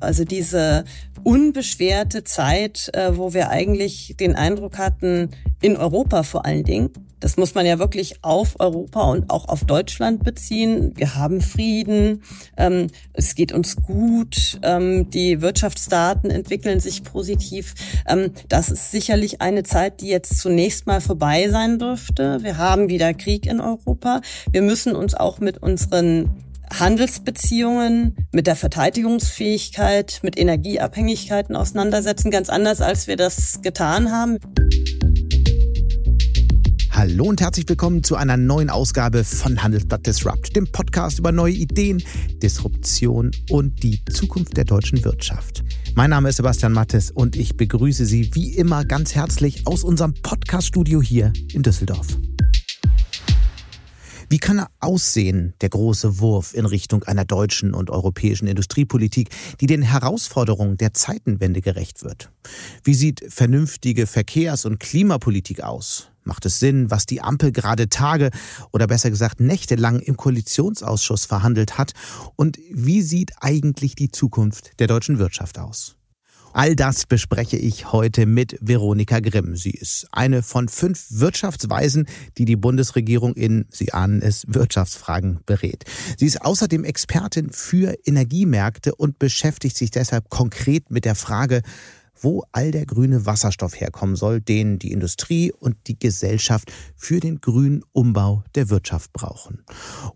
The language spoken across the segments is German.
Also diese unbeschwerte Zeit, äh, wo wir eigentlich den Eindruck hatten, in Europa vor allen Dingen, das muss man ja wirklich auf Europa und auch auf Deutschland beziehen. Wir haben Frieden, ähm, es geht uns gut, ähm, die Wirtschaftsdaten entwickeln sich positiv. Ähm, das ist sicherlich eine Zeit, die jetzt zunächst mal vorbei sein dürfte. Wir haben wieder Krieg in Europa. Wir müssen uns auch mit unseren Handelsbeziehungen, mit der Verteidigungsfähigkeit, mit Energieabhängigkeiten auseinandersetzen, ganz anders, als wir das getan haben. Hallo und herzlich willkommen zu einer neuen Ausgabe von Handelsblatt Disrupt, dem Podcast über neue Ideen, Disruption und die Zukunft der deutschen Wirtschaft. Mein Name ist Sebastian Mattes und ich begrüße Sie wie immer ganz herzlich aus unserem Podcaststudio hier in Düsseldorf. Wie kann er aussehen, der große Wurf in Richtung einer deutschen und europäischen Industriepolitik, die den Herausforderungen der Zeitenwende gerecht wird? Wie sieht vernünftige Verkehrs- und Klimapolitik aus? Macht es Sinn, was die Ampel gerade Tage oder besser gesagt nächtelang im Koalitionsausschuss verhandelt hat? Und wie sieht eigentlich die Zukunft der deutschen Wirtschaft aus? All das bespreche ich heute mit Veronika Grimm. Sie ist eine von fünf Wirtschaftsweisen, die die Bundesregierung in, Sie ahnen es, Wirtschaftsfragen berät. Sie ist außerdem Expertin für Energiemärkte und beschäftigt sich deshalb konkret mit der Frage, wo all der grüne Wasserstoff herkommen soll, den die Industrie und die Gesellschaft für den grünen Umbau der Wirtschaft brauchen.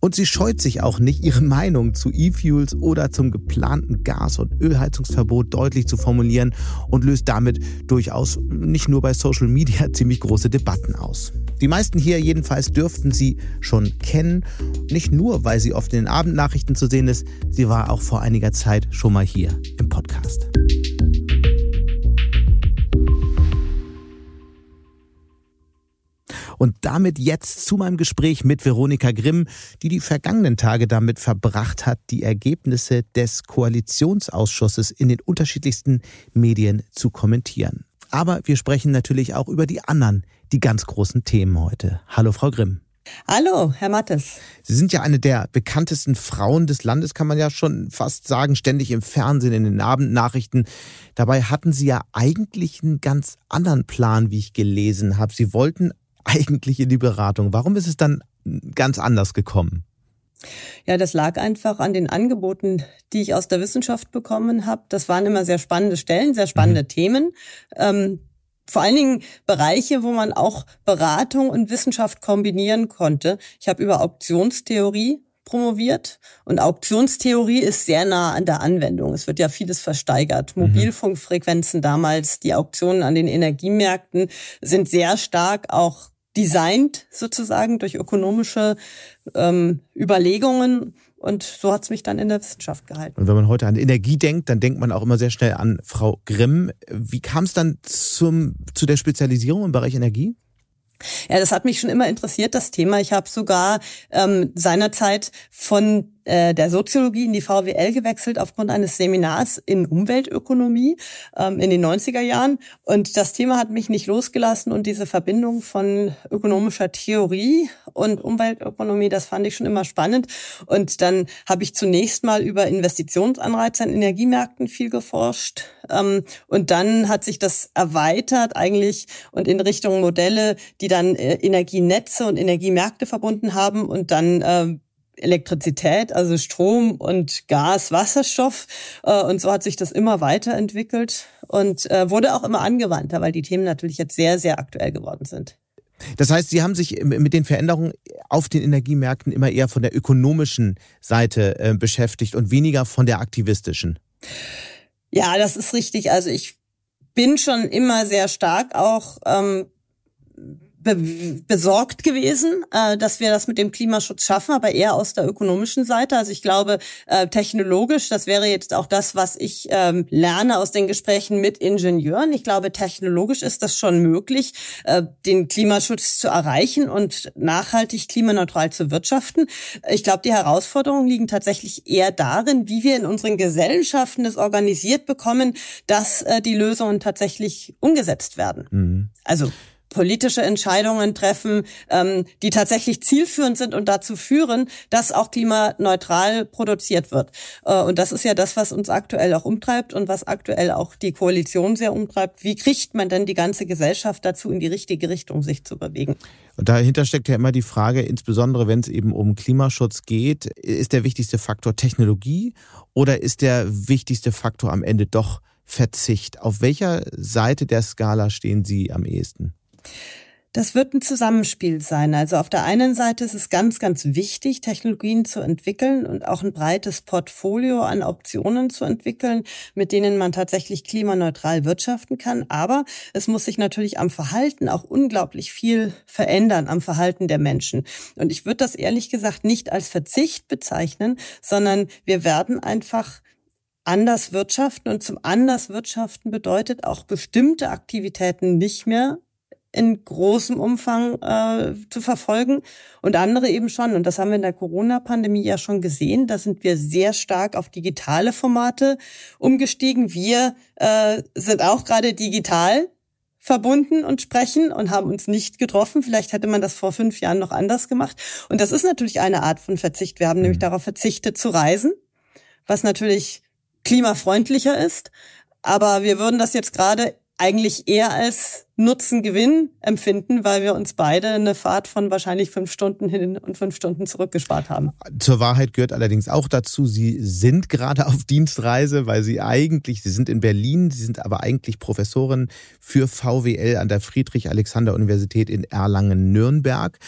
Und sie scheut sich auch nicht, ihre Meinung zu E-Fuels oder zum geplanten Gas- und Ölheizungsverbot deutlich zu formulieren und löst damit durchaus nicht nur bei Social Media ziemlich große Debatten aus. Die meisten hier jedenfalls dürften sie schon kennen, nicht nur, weil sie oft in den Abendnachrichten zu sehen ist, sie war auch vor einiger Zeit schon mal hier im Podcast. Und damit jetzt zu meinem Gespräch mit Veronika Grimm, die die vergangenen Tage damit verbracht hat, die Ergebnisse des Koalitionsausschusses in den unterschiedlichsten Medien zu kommentieren. Aber wir sprechen natürlich auch über die anderen, die ganz großen Themen heute. Hallo, Frau Grimm. Hallo, Herr Mattes. Sie sind ja eine der bekanntesten Frauen des Landes, kann man ja schon fast sagen, ständig im Fernsehen, in den Abendnachrichten. Dabei hatten Sie ja eigentlich einen ganz anderen Plan, wie ich gelesen habe. Sie wollten eigentlich in die Beratung? Warum ist es dann ganz anders gekommen? Ja, das lag einfach an den Angeboten, die ich aus der Wissenschaft bekommen habe. Das waren immer sehr spannende Stellen, sehr spannende mhm. Themen. Ähm, vor allen Dingen Bereiche, wo man auch Beratung und Wissenschaft kombinieren konnte. Ich habe über Auktionstheorie promoviert und Auktionstheorie ist sehr nah an der Anwendung. Es wird ja vieles versteigert. Mhm. Mobilfunkfrequenzen damals, die Auktionen an den Energiemärkten sind sehr stark auch designt sozusagen durch ökonomische ähm, Überlegungen. Und so hat es mich dann in der Wissenschaft gehalten. Und wenn man heute an Energie denkt, dann denkt man auch immer sehr schnell an Frau Grimm. Wie kam es dann zum, zu der Spezialisierung im Bereich Energie? Ja, das hat mich schon immer interessiert, das Thema. Ich habe sogar ähm, seinerzeit von der Soziologie in die VWL gewechselt aufgrund eines Seminars in Umweltökonomie ähm, in den 90er Jahren. Und das Thema hat mich nicht losgelassen und diese Verbindung von ökonomischer Theorie und Umweltökonomie, das fand ich schon immer spannend. Und dann habe ich zunächst mal über Investitionsanreize an Energiemärkten viel geforscht. Ähm, und dann hat sich das erweitert eigentlich und in Richtung Modelle, die dann äh, Energienetze und Energiemärkte verbunden haben und dann äh, Elektrizität, also Strom und Gas, Wasserstoff. Äh, und so hat sich das immer weiterentwickelt und äh, wurde auch immer angewandter, weil die Themen natürlich jetzt sehr, sehr aktuell geworden sind. Das heißt, Sie haben sich mit den Veränderungen auf den Energiemärkten immer eher von der ökonomischen Seite äh, beschäftigt und weniger von der aktivistischen. Ja, das ist richtig. Also ich bin schon immer sehr stark auch ähm, be besorgt gewesen, äh, dass wir das mit dem Klimaschutz schaffen, aber eher aus der ökonomischen Seite. Also ich glaube, äh, technologisch, das wäre jetzt auch das, was ich ähm, lerne aus den Gesprächen mit Ingenieuren. Ich glaube, technologisch ist das schon möglich, äh, den Klimaschutz zu erreichen und nachhaltig klimaneutral zu wirtschaften. Ich glaube, die Herausforderungen liegen tatsächlich eher darin, wie wir in unseren Gesellschaften es organisiert bekommen, dass äh, die Lösungen tatsächlich umgesetzt werden. Mhm. Also politische Entscheidungen treffen, ähm, die tatsächlich zielführend sind und dazu führen, dass auch klimaneutral produziert wird. Äh, und das ist ja das, was uns aktuell auch umtreibt und was aktuell auch die Koalition sehr umtreibt. Wie kriegt man denn die ganze Gesellschaft dazu, in die richtige Richtung sich zu bewegen? Und dahinter steckt ja immer die Frage, insbesondere wenn es eben um Klimaschutz geht, ist der wichtigste Faktor Technologie oder ist der wichtigste Faktor am Ende doch Verzicht? Auf welcher Seite der Skala stehen Sie am ehesten? Das wird ein Zusammenspiel sein. Also auf der einen Seite ist es ganz, ganz wichtig, Technologien zu entwickeln und auch ein breites Portfolio an Optionen zu entwickeln, mit denen man tatsächlich klimaneutral wirtschaften kann. Aber es muss sich natürlich am Verhalten auch unglaublich viel verändern, am Verhalten der Menschen. Und ich würde das ehrlich gesagt nicht als Verzicht bezeichnen, sondern wir werden einfach anders wirtschaften und zum anders wirtschaften bedeutet auch bestimmte Aktivitäten nicht mehr in großem Umfang äh, zu verfolgen und andere eben schon. Und das haben wir in der Corona-Pandemie ja schon gesehen. Da sind wir sehr stark auf digitale Formate umgestiegen. Wir äh, sind auch gerade digital verbunden und sprechen und haben uns nicht getroffen. Vielleicht hätte man das vor fünf Jahren noch anders gemacht. Und das ist natürlich eine Art von Verzicht. Wir haben nämlich mhm. darauf verzichtet zu reisen, was natürlich klimafreundlicher ist. Aber wir würden das jetzt gerade eigentlich eher als Nutzen-Gewinn empfinden, weil wir uns beide eine Fahrt von wahrscheinlich fünf Stunden hin und fünf Stunden zurückgespart haben. Zur Wahrheit gehört allerdings auch dazu, Sie sind gerade auf Dienstreise, weil Sie eigentlich, Sie sind in Berlin, Sie sind aber eigentlich Professorin für VWL an der Friedrich-Alexander-Universität in Erlangen-Nürnberg.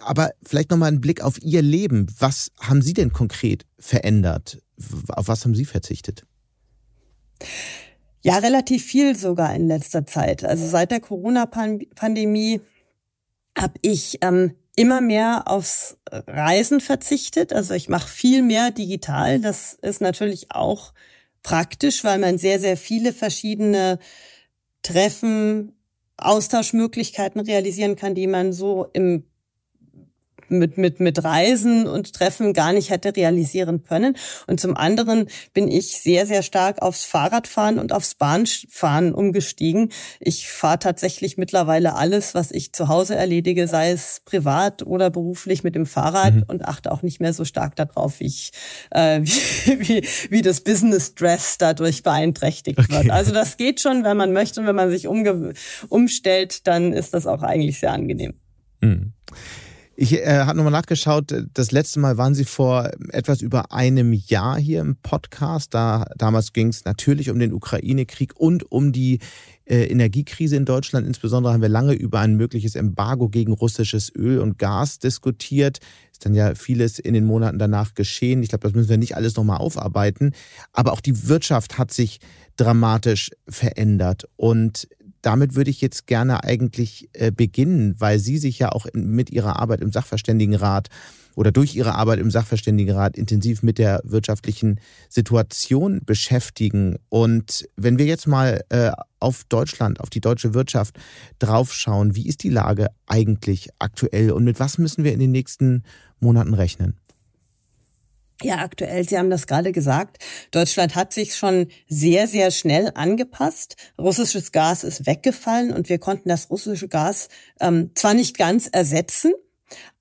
Aber vielleicht nochmal ein Blick auf Ihr Leben. Was haben Sie denn konkret verändert? Auf was haben Sie verzichtet? Ja, relativ viel sogar in letzter Zeit. Also seit der Corona-Pandemie habe ich ähm, immer mehr aufs Reisen verzichtet. Also ich mache viel mehr digital. Das ist natürlich auch praktisch, weil man sehr, sehr viele verschiedene Treffen, Austauschmöglichkeiten realisieren kann, die man so im mit, mit, mit Reisen und Treffen gar nicht hätte realisieren können. Und zum anderen bin ich sehr, sehr stark aufs Fahrradfahren und aufs Bahnfahren umgestiegen. Ich fahre tatsächlich mittlerweile alles, was ich zu Hause erledige, sei es privat oder beruflich mit dem Fahrrad mhm. und achte auch nicht mehr so stark darauf, wie ich, äh, wie, wie, wie das Business Dress dadurch beeinträchtigt okay. wird. Also das geht schon, wenn man möchte und wenn man sich umstellt, dann ist das auch eigentlich sehr angenehm. Mhm. Ich äh, habe nochmal nachgeschaut, das letzte Mal waren Sie vor etwas über einem Jahr hier im Podcast. Da, damals ging es natürlich um den Ukraine-Krieg und um die äh, Energiekrise in Deutschland. Insbesondere haben wir lange über ein mögliches Embargo gegen russisches Öl und Gas diskutiert. Ist dann ja vieles in den Monaten danach geschehen. Ich glaube, das müssen wir nicht alles nochmal aufarbeiten. Aber auch die Wirtschaft hat sich dramatisch verändert. Und damit würde ich jetzt gerne eigentlich äh, beginnen, weil Sie sich ja auch mit Ihrer Arbeit im Sachverständigenrat oder durch Ihre Arbeit im Sachverständigenrat intensiv mit der wirtschaftlichen Situation beschäftigen. Und wenn wir jetzt mal äh, auf Deutschland, auf die deutsche Wirtschaft draufschauen, wie ist die Lage eigentlich aktuell und mit was müssen wir in den nächsten Monaten rechnen? Ja, aktuell, Sie haben das gerade gesagt, Deutschland hat sich schon sehr, sehr schnell angepasst. Russisches Gas ist weggefallen und wir konnten das russische Gas ähm, zwar nicht ganz ersetzen,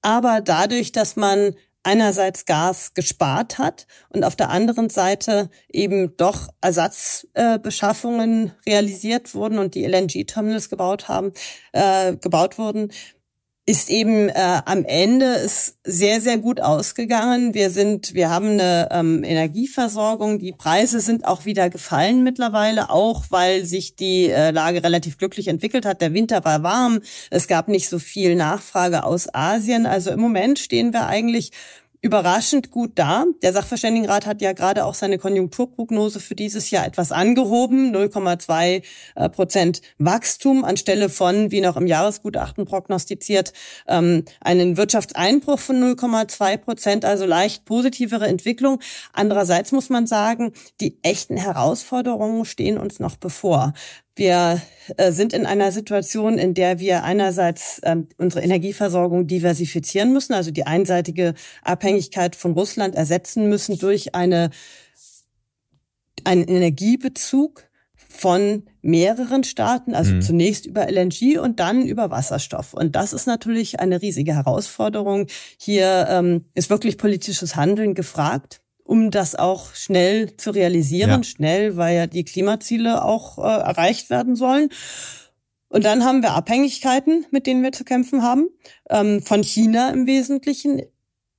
aber dadurch, dass man einerseits Gas gespart hat und auf der anderen Seite eben doch Ersatzbeschaffungen äh, realisiert wurden und die LNG-Terminals gebaut haben, äh, gebaut wurden, ist eben äh, am Ende ist sehr sehr gut ausgegangen. Wir sind, wir haben eine ähm, Energieversorgung. Die Preise sind auch wieder gefallen mittlerweile, auch weil sich die äh, Lage relativ glücklich entwickelt hat. Der Winter war warm. Es gab nicht so viel Nachfrage aus Asien. Also im Moment stehen wir eigentlich überraschend gut da. Der Sachverständigenrat hat ja gerade auch seine Konjunkturprognose für dieses Jahr etwas angehoben, 0,2 äh, Prozent Wachstum anstelle von, wie noch im Jahresgutachten prognostiziert, ähm, einen Wirtschaftseinbruch von 0,2 Prozent, also leicht positivere Entwicklung. Andererseits muss man sagen, die echten Herausforderungen stehen uns noch bevor. Wir äh, sind in einer Situation, in der wir einerseits ähm, unsere Energieversorgung diversifizieren müssen, also die einseitige Abhängigkeit von Russland ersetzen müssen durch eine, einen Energiebezug von mehreren Staaten, also mhm. zunächst über LNG und dann über Wasserstoff. Und das ist natürlich eine riesige Herausforderung. Hier ähm, ist wirklich politisches Handeln gefragt um das auch schnell zu realisieren, ja. schnell, weil ja die Klimaziele auch äh, erreicht werden sollen. Und dann haben wir Abhängigkeiten, mit denen wir zu kämpfen haben, ähm, von China im Wesentlichen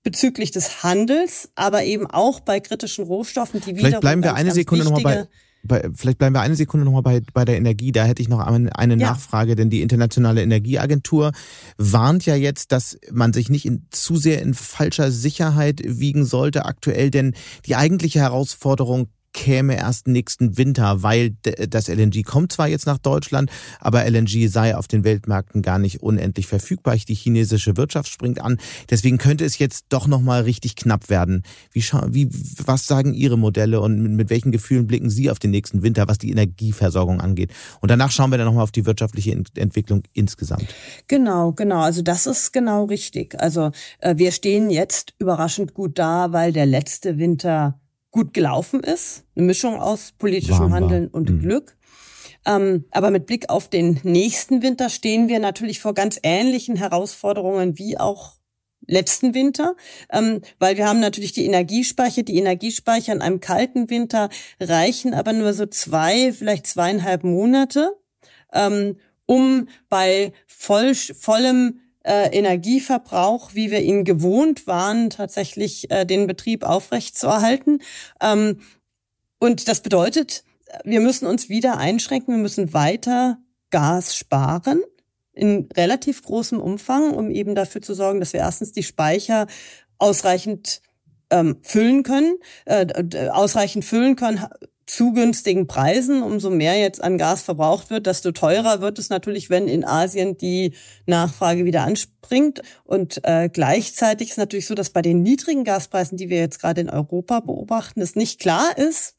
bezüglich des Handels, aber eben auch bei kritischen Rohstoffen, die wieder. Vielleicht bleiben wir eine Sekunde nochmal bei bei, vielleicht bleiben wir eine Sekunde nochmal bei, bei der Energie. Da hätte ich noch eine, eine ja. Nachfrage, denn die Internationale Energieagentur warnt ja jetzt, dass man sich nicht in, zu sehr in falscher Sicherheit wiegen sollte aktuell, denn die eigentliche Herausforderung käme erst nächsten Winter, weil das LNG kommt zwar jetzt nach Deutschland, aber LNG sei auf den Weltmärkten gar nicht unendlich verfügbar. Die chinesische Wirtschaft springt an. Deswegen könnte es jetzt doch noch mal richtig knapp werden. Wie, wie was sagen Ihre Modelle und mit, mit, welchen Gefühlen blicken Sie auf den nächsten Winter, was die Energieversorgung angeht? Und danach schauen wir dann noch mal auf die wirtschaftliche Entwicklung insgesamt. Genau, genau. Also das ist genau richtig. Also äh, wir stehen jetzt überraschend gut da, weil der letzte Winter gut gelaufen ist. Eine Mischung aus politischem Handeln und mhm. Glück. Ähm, aber mit Blick auf den nächsten Winter stehen wir natürlich vor ganz ähnlichen Herausforderungen wie auch letzten Winter, ähm, weil wir haben natürlich die Energiespeicher. Die Energiespeicher in einem kalten Winter reichen aber nur so zwei, vielleicht zweieinhalb Monate, ähm, um bei voll, vollem äh, Energieverbrauch, wie wir ihn gewohnt waren, tatsächlich äh, den Betrieb aufrechtzuerhalten. Ähm, und das bedeutet, wir müssen uns wieder einschränken, wir müssen weiter Gas sparen in relativ großem Umfang, um eben dafür zu sorgen, dass wir erstens die Speicher ausreichend ähm, füllen können, äh, ausreichend füllen können, zu günstigen Preisen. Umso mehr jetzt an Gas verbraucht wird, desto teurer wird es natürlich, wenn in Asien die Nachfrage wieder anspringt. Und äh, gleichzeitig ist natürlich so, dass bei den niedrigen Gaspreisen, die wir jetzt gerade in Europa beobachten, es nicht klar ist,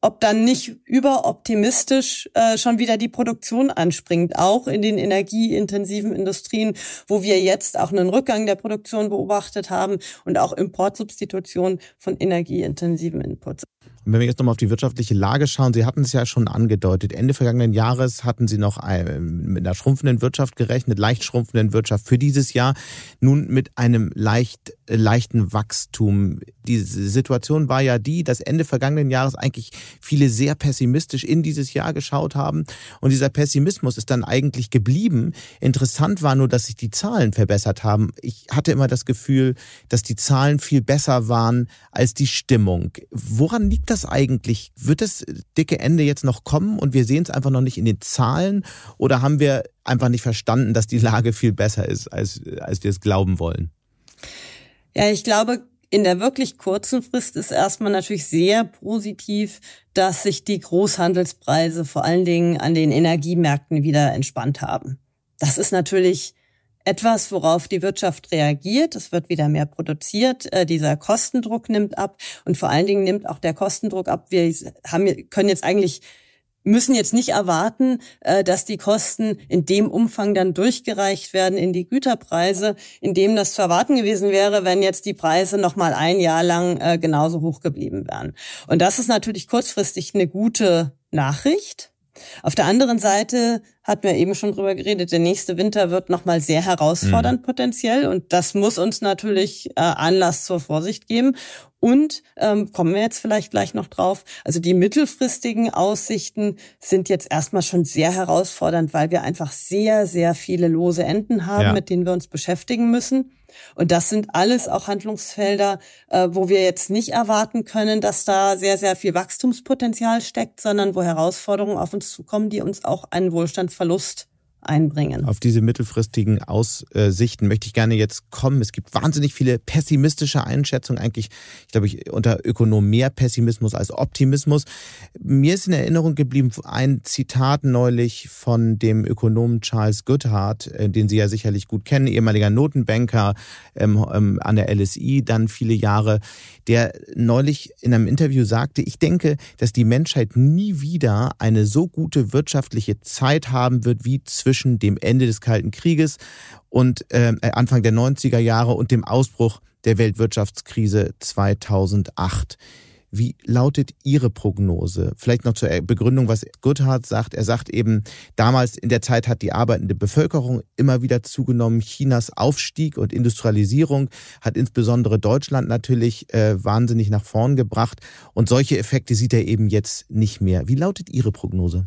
ob dann nicht überoptimistisch äh, schon wieder die Produktion anspringt, auch in den energieintensiven Industrien, wo wir jetzt auch einen Rückgang der Produktion beobachtet haben und auch Importsubstitution von energieintensiven Inputs. Und wenn wir jetzt nochmal auf die wirtschaftliche Lage schauen, Sie hatten es ja schon angedeutet. Ende vergangenen Jahres hatten Sie noch mit einer schrumpfenden Wirtschaft gerechnet, leicht schrumpfenden Wirtschaft für dieses Jahr. Nun mit einem leicht, leichten Wachstum. Die Situation war ja die, dass Ende vergangenen Jahres eigentlich viele sehr pessimistisch in dieses Jahr geschaut haben. Und dieser Pessimismus ist dann eigentlich geblieben. Interessant war nur, dass sich die Zahlen verbessert haben. Ich hatte immer das Gefühl, dass die Zahlen viel besser waren als die Stimmung. Woran liegt das? das eigentlich? Wird das dicke Ende jetzt noch kommen und wir sehen es einfach noch nicht in den Zahlen? Oder haben wir einfach nicht verstanden, dass die Lage viel besser ist, als, als wir es glauben wollen? Ja, ich glaube, in der wirklich kurzen Frist ist erstmal natürlich sehr positiv, dass sich die Großhandelspreise vor allen Dingen an den Energiemärkten wieder entspannt haben. Das ist natürlich etwas, worauf die Wirtschaft reagiert. Es wird wieder mehr produziert. Äh, dieser Kostendruck nimmt ab und vor allen Dingen nimmt auch der Kostendruck ab. Wir haben, können jetzt eigentlich müssen jetzt nicht erwarten, äh, dass die Kosten in dem Umfang dann durchgereicht werden in die Güterpreise, in dem das zu erwarten gewesen wäre, wenn jetzt die Preise noch mal ein Jahr lang äh, genauso hoch geblieben wären. Und das ist natürlich kurzfristig eine gute Nachricht. Auf der anderen Seite hatten wir eben schon drüber geredet, der nächste Winter wird nochmal sehr herausfordernd mhm. potenziell und das muss uns natürlich äh, Anlass zur Vorsicht geben. Und ähm, kommen wir jetzt vielleicht gleich noch drauf. Also die mittelfristigen Aussichten sind jetzt erstmal schon sehr herausfordernd, weil wir einfach sehr, sehr viele lose Enden haben, ja. mit denen wir uns beschäftigen müssen. Und das sind alles auch Handlungsfelder, äh, wo wir jetzt nicht erwarten können, dass da sehr, sehr viel Wachstumspotenzial steckt, sondern wo Herausforderungen auf uns zukommen, die uns auch einen Wohlstandsverlust einbringen. Auf diese mittelfristigen Aussichten möchte ich gerne jetzt kommen. Es gibt wahnsinnig viele pessimistische Einschätzungen, eigentlich, ich glaube, ich unter Ökonom mehr Pessimismus als Optimismus. Mir ist in Erinnerung geblieben ein Zitat neulich von dem Ökonomen Charles Goodhart, äh, den Sie ja sicherlich gut kennen, ehemaliger Notenbanker ähm, ähm, an der LSI, dann viele Jahre, der neulich in einem Interview sagte, ich denke, dass die Menschheit nie wieder eine so gute wirtschaftliche Zeit haben wird wie zwischen zwischen dem Ende des Kalten Krieges und äh, Anfang der 90er Jahre und dem Ausbruch der Weltwirtschaftskrise 2008. Wie lautet Ihre Prognose? Vielleicht noch zur Begründung, was Goodhart sagt. Er sagt eben, damals in der Zeit hat die arbeitende Bevölkerung immer wieder zugenommen. Chinas Aufstieg und Industrialisierung hat insbesondere Deutschland natürlich äh, wahnsinnig nach vorn gebracht. Und solche Effekte sieht er eben jetzt nicht mehr. Wie lautet Ihre Prognose?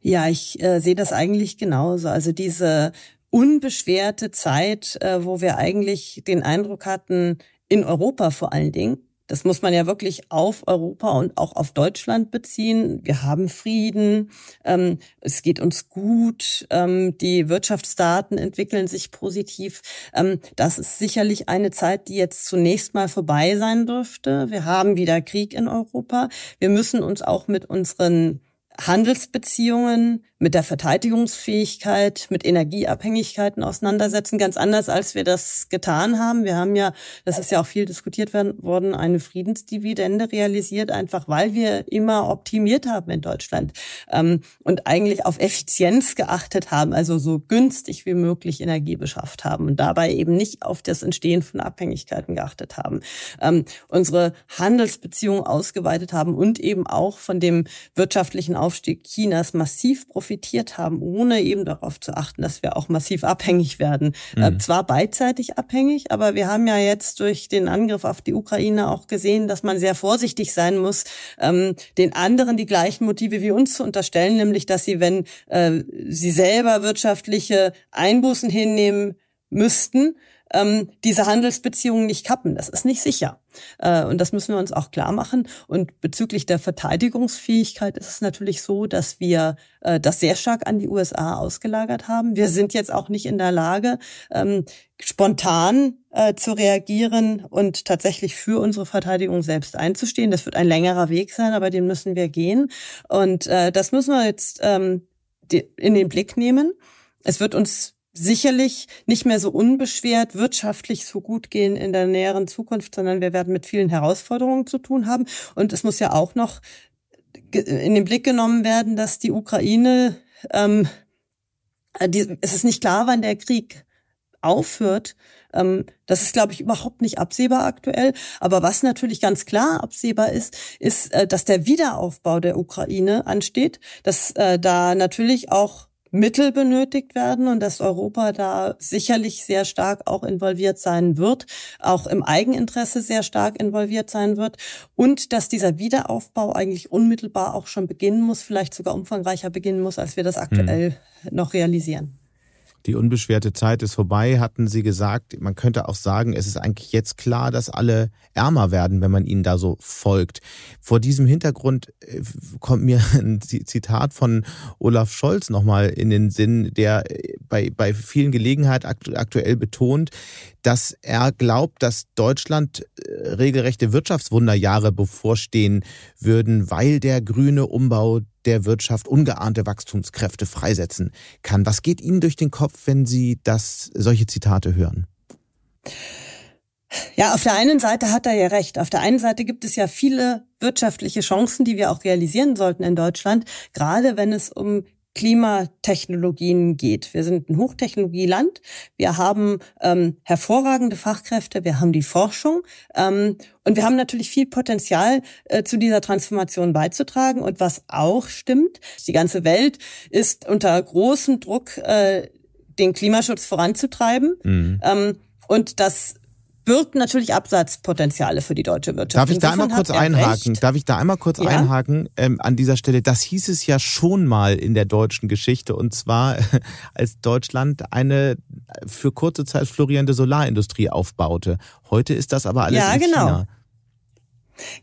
Ja, ich äh, sehe das eigentlich genauso. Also diese unbeschwerte Zeit, äh, wo wir eigentlich den Eindruck hatten, in Europa vor allen Dingen, das muss man ja wirklich auf Europa und auch auf Deutschland beziehen. Wir haben Frieden, ähm, es geht uns gut, ähm, die Wirtschaftsdaten entwickeln sich positiv. Ähm, das ist sicherlich eine Zeit, die jetzt zunächst mal vorbei sein dürfte. Wir haben wieder Krieg in Europa. Wir müssen uns auch mit unseren Handelsbeziehungen, mit der Verteidigungsfähigkeit, mit Energieabhängigkeiten auseinandersetzen, ganz anders, als wir das getan haben. Wir haben ja, das ist ja auch viel diskutiert worden, eine Friedensdividende realisiert, einfach weil wir immer optimiert haben in Deutschland ähm, und eigentlich auf Effizienz geachtet haben, also so günstig wie möglich Energie beschafft haben und dabei eben nicht auf das Entstehen von Abhängigkeiten geachtet haben. Ähm, unsere Handelsbeziehungen ausgeweitet haben und eben auch von dem wirtschaftlichen Aufstieg Chinas massiv profitiert haben, ohne eben darauf zu achten, dass wir auch massiv abhängig werden. Äh, mhm. zwar beidseitig abhängig, aber wir haben ja jetzt durch den Angriff auf die Ukraine auch gesehen, dass man sehr vorsichtig sein muss, ähm, den anderen die gleichen Motive wie uns zu unterstellen, nämlich dass sie, wenn äh, sie selber wirtschaftliche Einbußen hinnehmen müssten, ähm, diese Handelsbeziehungen nicht kappen. Das ist nicht sicher. Äh, und das müssen wir uns auch klar machen. Und bezüglich der Verteidigungsfähigkeit ist es natürlich so, dass wir äh, das sehr stark an die USA ausgelagert haben. Wir sind jetzt auch nicht in der Lage, ähm, spontan äh, zu reagieren und tatsächlich für unsere Verteidigung selbst einzustehen. Das wird ein längerer Weg sein, aber den müssen wir gehen. Und äh, das müssen wir jetzt ähm, in den Blick nehmen. Es wird uns sicherlich nicht mehr so unbeschwert wirtschaftlich so gut gehen in der näheren Zukunft, sondern wir werden mit vielen Herausforderungen zu tun haben. Und es muss ja auch noch in den Blick genommen werden, dass die Ukraine, ähm, die, es ist nicht klar, wann der Krieg aufhört. Ähm, das ist, glaube ich, überhaupt nicht absehbar aktuell. Aber was natürlich ganz klar absehbar ist, ist, äh, dass der Wiederaufbau der Ukraine ansteht, dass äh, da natürlich auch Mittel benötigt werden und dass Europa da sicherlich sehr stark auch involviert sein wird, auch im Eigeninteresse sehr stark involviert sein wird und dass dieser Wiederaufbau eigentlich unmittelbar auch schon beginnen muss, vielleicht sogar umfangreicher beginnen muss, als wir das aktuell hm. noch realisieren. Die unbeschwerte Zeit ist vorbei, hatten Sie gesagt. Man könnte auch sagen, es ist eigentlich jetzt klar, dass alle ärmer werden, wenn man ihnen da so folgt. Vor diesem Hintergrund äh, kommt mir ein Zitat von Olaf Scholz nochmal in den Sinn, der äh, bei, bei vielen Gelegenheiten aktuell betont, dass er glaubt, dass Deutschland äh, regelrechte Wirtschaftswunderjahre bevorstehen würden, weil der grüne Umbau der Wirtschaft ungeahnte Wachstumskräfte freisetzen kann. Was geht Ihnen durch den Kopf, wenn Sie das, solche Zitate hören? Ja, auf der einen Seite hat er ja recht. Auf der einen Seite gibt es ja viele wirtschaftliche Chancen, die wir auch realisieren sollten in Deutschland, gerade wenn es um Klimatechnologien geht. Wir sind ein Hochtechnologieland. Wir haben ähm, hervorragende Fachkräfte. Wir haben die Forschung. Ähm, und wir haben natürlich viel Potenzial, äh, zu dieser Transformation beizutragen. Und was auch stimmt, die ganze Welt ist unter großem Druck, äh, den Klimaschutz voranzutreiben. Mhm. Ähm, und das birgt natürlich Absatzpotenziale für die deutsche Wirtschaft. Darf ich da einmal kurz einhaken? Darf ich da einmal kurz ja? einhaken ähm, an dieser Stelle? Das hieß es ja schon mal in der deutschen Geschichte und zwar als Deutschland eine für kurze Zeit florierende Solarindustrie aufbaute. Heute ist das aber alles ja, in genau. China.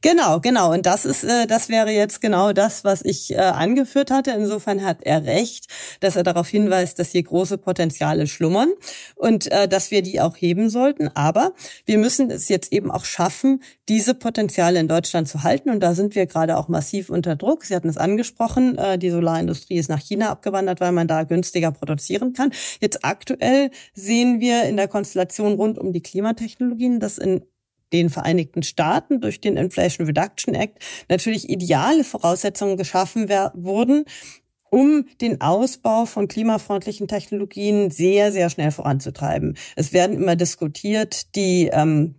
Genau, genau. Und das ist, äh, das wäre jetzt genau das, was ich äh, angeführt hatte. Insofern hat er recht, dass er darauf hinweist, dass hier große Potenziale schlummern und äh, dass wir die auch heben sollten. Aber wir müssen es jetzt eben auch schaffen, diese Potenziale in Deutschland zu halten. Und da sind wir gerade auch massiv unter Druck. Sie hatten es angesprochen, äh, die Solarindustrie ist nach China abgewandert, weil man da günstiger produzieren kann. Jetzt aktuell sehen wir in der Konstellation rund um die Klimatechnologien, dass in den Vereinigten Staaten durch den Inflation Reduction Act natürlich ideale Voraussetzungen geschaffen wurden, um den Ausbau von klimafreundlichen Technologien sehr, sehr schnell voranzutreiben. Es werden immer diskutiert, die ähm,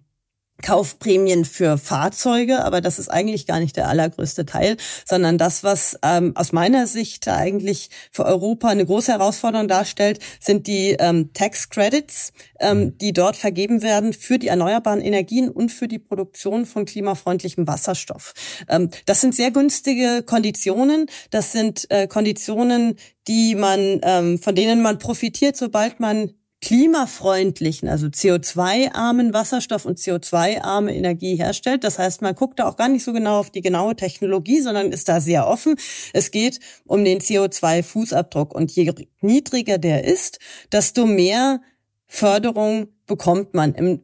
Kaufprämien für Fahrzeuge, aber das ist eigentlich gar nicht der allergrößte Teil, sondern das, was ähm, aus meiner Sicht eigentlich für Europa eine große Herausforderung darstellt, sind die ähm, Tax Credits, ähm, mhm. die dort vergeben werden für die erneuerbaren Energien und für die Produktion von klimafreundlichem Wasserstoff. Ähm, das sind sehr günstige Konditionen. Das sind äh, Konditionen, die man, ähm, von denen man profitiert, sobald man klimafreundlichen, also CO2-armen Wasserstoff und CO2-arme Energie herstellt. Das heißt, man guckt da auch gar nicht so genau auf die genaue Technologie, sondern ist da sehr offen. Es geht um den CO2-Fußabdruck. Und je niedriger der ist, desto mehr Förderung bekommt man im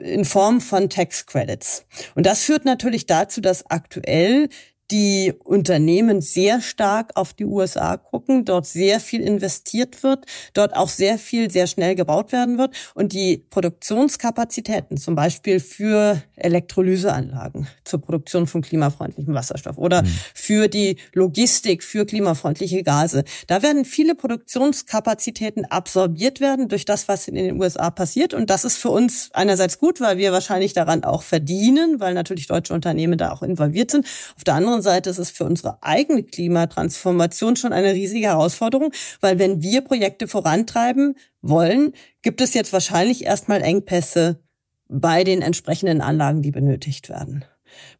in Form von Tax Credits. Und das führt natürlich dazu, dass aktuell die Unternehmen sehr stark auf die USA gucken, dort sehr viel investiert wird, dort auch sehr viel sehr schnell gebaut werden wird und die Produktionskapazitäten zum Beispiel für Elektrolyseanlagen zur Produktion von klimafreundlichem Wasserstoff oder mhm. für die Logistik für klimafreundliche Gase. Da werden viele Produktionskapazitäten absorbiert werden durch das, was in den USA passiert und das ist für uns einerseits gut, weil wir wahrscheinlich daran auch verdienen, weil natürlich deutsche Unternehmen da auch involviert sind. Auf der anderen anderen Seite ist es für unsere eigene Klimatransformation schon eine riesige Herausforderung, weil wenn wir Projekte vorantreiben wollen, gibt es jetzt wahrscheinlich erstmal Engpässe bei den entsprechenden Anlagen, die benötigt werden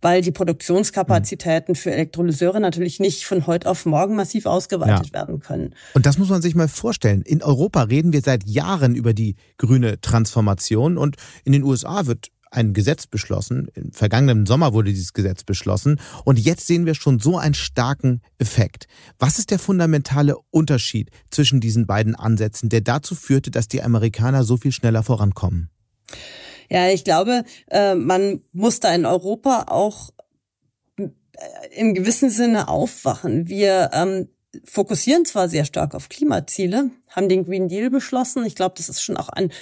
weil die Produktionskapazitäten für Elektrolyseure natürlich nicht von heute auf morgen massiv ausgeweitet ja. werden können. Und das muss man sich mal vorstellen. In Europa reden wir seit Jahren über die grüne Transformation und in den USA wird ein Gesetz beschlossen. Im vergangenen Sommer wurde dieses Gesetz beschlossen. Und jetzt sehen wir schon so einen starken Effekt. Was ist der fundamentale Unterschied zwischen diesen beiden Ansätzen, der dazu führte, dass die Amerikaner so viel schneller vorankommen? Ja, ich glaube, äh, man muss da in Europa auch äh, im gewissen Sinne aufwachen. Wir ähm, fokussieren zwar sehr stark auf Klimaziele, haben den Green Deal beschlossen. Ich glaube, das ist schon auch ein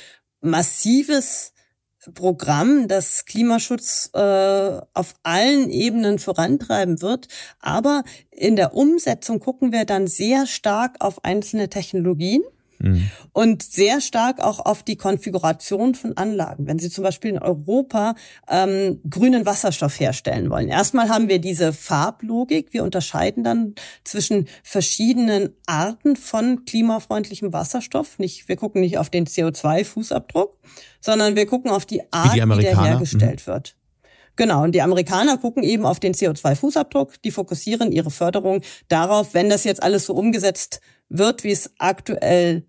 massives Programm, das Klimaschutz äh, auf allen Ebenen vorantreiben wird. Aber in der Umsetzung gucken wir dann sehr stark auf einzelne Technologien Mhm. Und sehr stark auch auf die Konfiguration von Anlagen. Wenn Sie zum Beispiel in Europa ähm, grünen Wasserstoff herstellen wollen. Erstmal haben wir diese Farblogik. Wir unterscheiden dann zwischen verschiedenen Arten von klimafreundlichem Wasserstoff. Nicht, wir gucken nicht auf den CO2-Fußabdruck, sondern wir gucken auf die Art, wie, wie der hergestellt mhm. wird. Genau, und die Amerikaner gucken eben auf den CO2-Fußabdruck, die fokussieren ihre Förderung darauf, wenn das jetzt alles so umgesetzt wird, wie es aktuell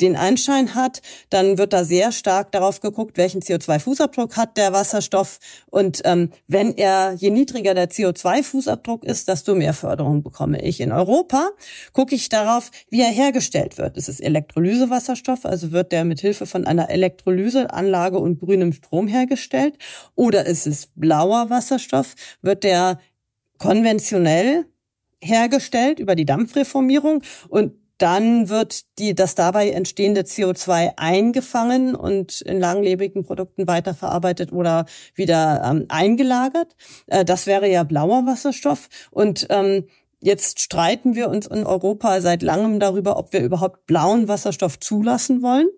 den Anschein hat, dann wird da sehr stark darauf geguckt, welchen CO2-Fußabdruck hat der Wasserstoff. Und ähm, wenn er, je niedriger der CO2-Fußabdruck ist, desto mehr Förderung bekomme ich. In Europa gucke ich darauf, wie er hergestellt wird. Ist es Elektrolysewasserstoff, also wird der mit Hilfe von einer Elektrolyseanlage und grünem Strom hergestellt? Oder ist es blauer Wasserstoff, wird der konventionell hergestellt über die Dampfreformierung und dann wird die, das dabei entstehende CO2 eingefangen und in langlebigen Produkten weiterverarbeitet oder wieder ähm, eingelagert. Äh, das wäre ja blauer Wasserstoff. Und ähm, Jetzt streiten wir uns in Europa seit langem darüber, ob wir überhaupt blauen Wasserstoff zulassen wollen.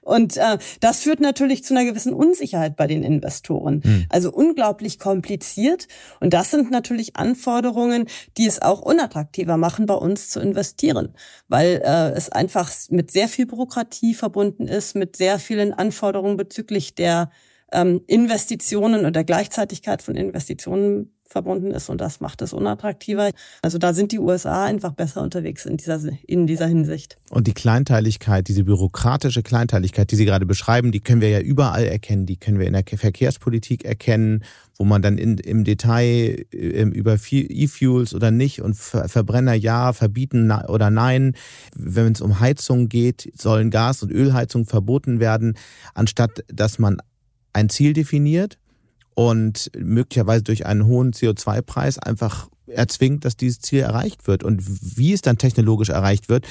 Und äh, das führt natürlich zu einer gewissen Unsicherheit bei den Investoren. Mhm. Also unglaublich kompliziert. Und das sind natürlich Anforderungen, die es auch unattraktiver machen, bei uns zu investieren, weil äh, es einfach mit sehr viel Bürokratie verbunden ist, mit sehr vielen Anforderungen bezüglich der ähm, Investitionen und der Gleichzeitigkeit von Investitionen verbunden ist und das macht es unattraktiver. Also da sind die USA einfach besser unterwegs in dieser, in dieser Hinsicht. Und die Kleinteiligkeit, diese bürokratische Kleinteiligkeit, die Sie gerade beschreiben, die können wir ja überall erkennen. Die können wir in der Verkehrspolitik erkennen, wo man dann in, im Detail äh, über E-Fuels oder nicht und Verbrenner ja, verbieten oder nein. Wenn es um Heizung geht, sollen Gas- und Ölheizung verboten werden, anstatt dass man ein Ziel definiert und möglicherweise durch einen hohen CO2-Preis einfach erzwingt, dass dieses Ziel erreicht wird. Und wie es dann technologisch erreicht wird,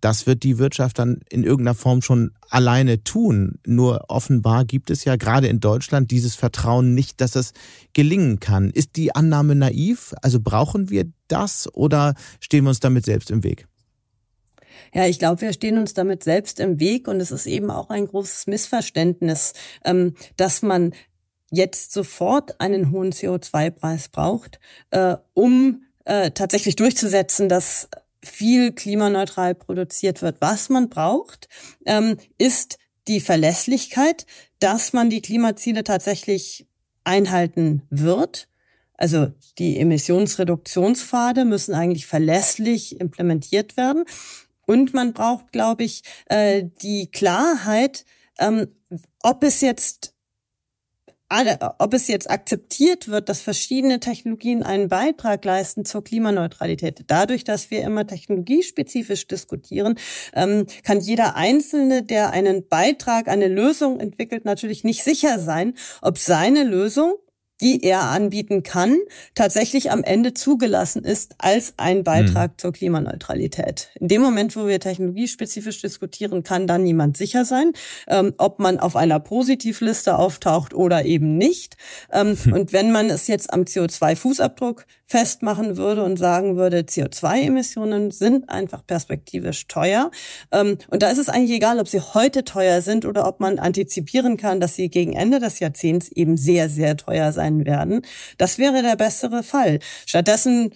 das wird die Wirtschaft dann in irgendeiner Form schon alleine tun. Nur offenbar gibt es ja gerade in Deutschland dieses Vertrauen nicht, dass es gelingen kann. Ist die Annahme naiv? Also brauchen wir das oder stehen wir uns damit selbst im Weg? Ja, ich glaube, wir stehen uns damit selbst im Weg und es ist eben auch ein großes Missverständnis, ähm, dass man jetzt sofort einen hohen CO2-Preis braucht, äh, um äh, tatsächlich durchzusetzen, dass viel klimaneutral produziert wird. Was man braucht, ähm, ist die Verlässlichkeit, dass man die Klimaziele tatsächlich einhalten wird. Also die Emissionsreduktionspfade müssen eigentlich verlässlich implementiert werden. Und man braucht, glaube ich, äh, die Klarheit, ähm, ob es jetzt ob es jetzt akzeptiert wird, dass verschiedene Technologien einen Beitrag leisten zur Klimaneutralität. Dadurch, dass wir immer technologiespezifisch diskutieren, ähm, kann jeder Einzelne, der einen Beitrag, eine Lösung entwickelt, natürlich nicht sicher sein, ob seine Lösung die er anbieten kann, tatsächlich am Ende zugelassen ist als ein Beitrag mhm. zur Klimaneutralität. In dem Moment, wo wir technologiespezifisch diskutieren, kann dann niemand sicher sein, ähm, ob man auf einer Positivliste auftaucht oder eben nicht. Ähm, hm. Und wenn man es jetzt am CO2-Fußabdruck festmachen würde und sagen würde, CO2-Emissionen sind einfach perspektivisch teuer. Ähm, und da ist es eigentlich egal, ob sie heute teuer sind oder ob man antizipieren kann, dass sie gegen Ende des Jahrzehnts eben sehr, sehr teuer sein werden. Das wäre der bessere Fall. Stattdessen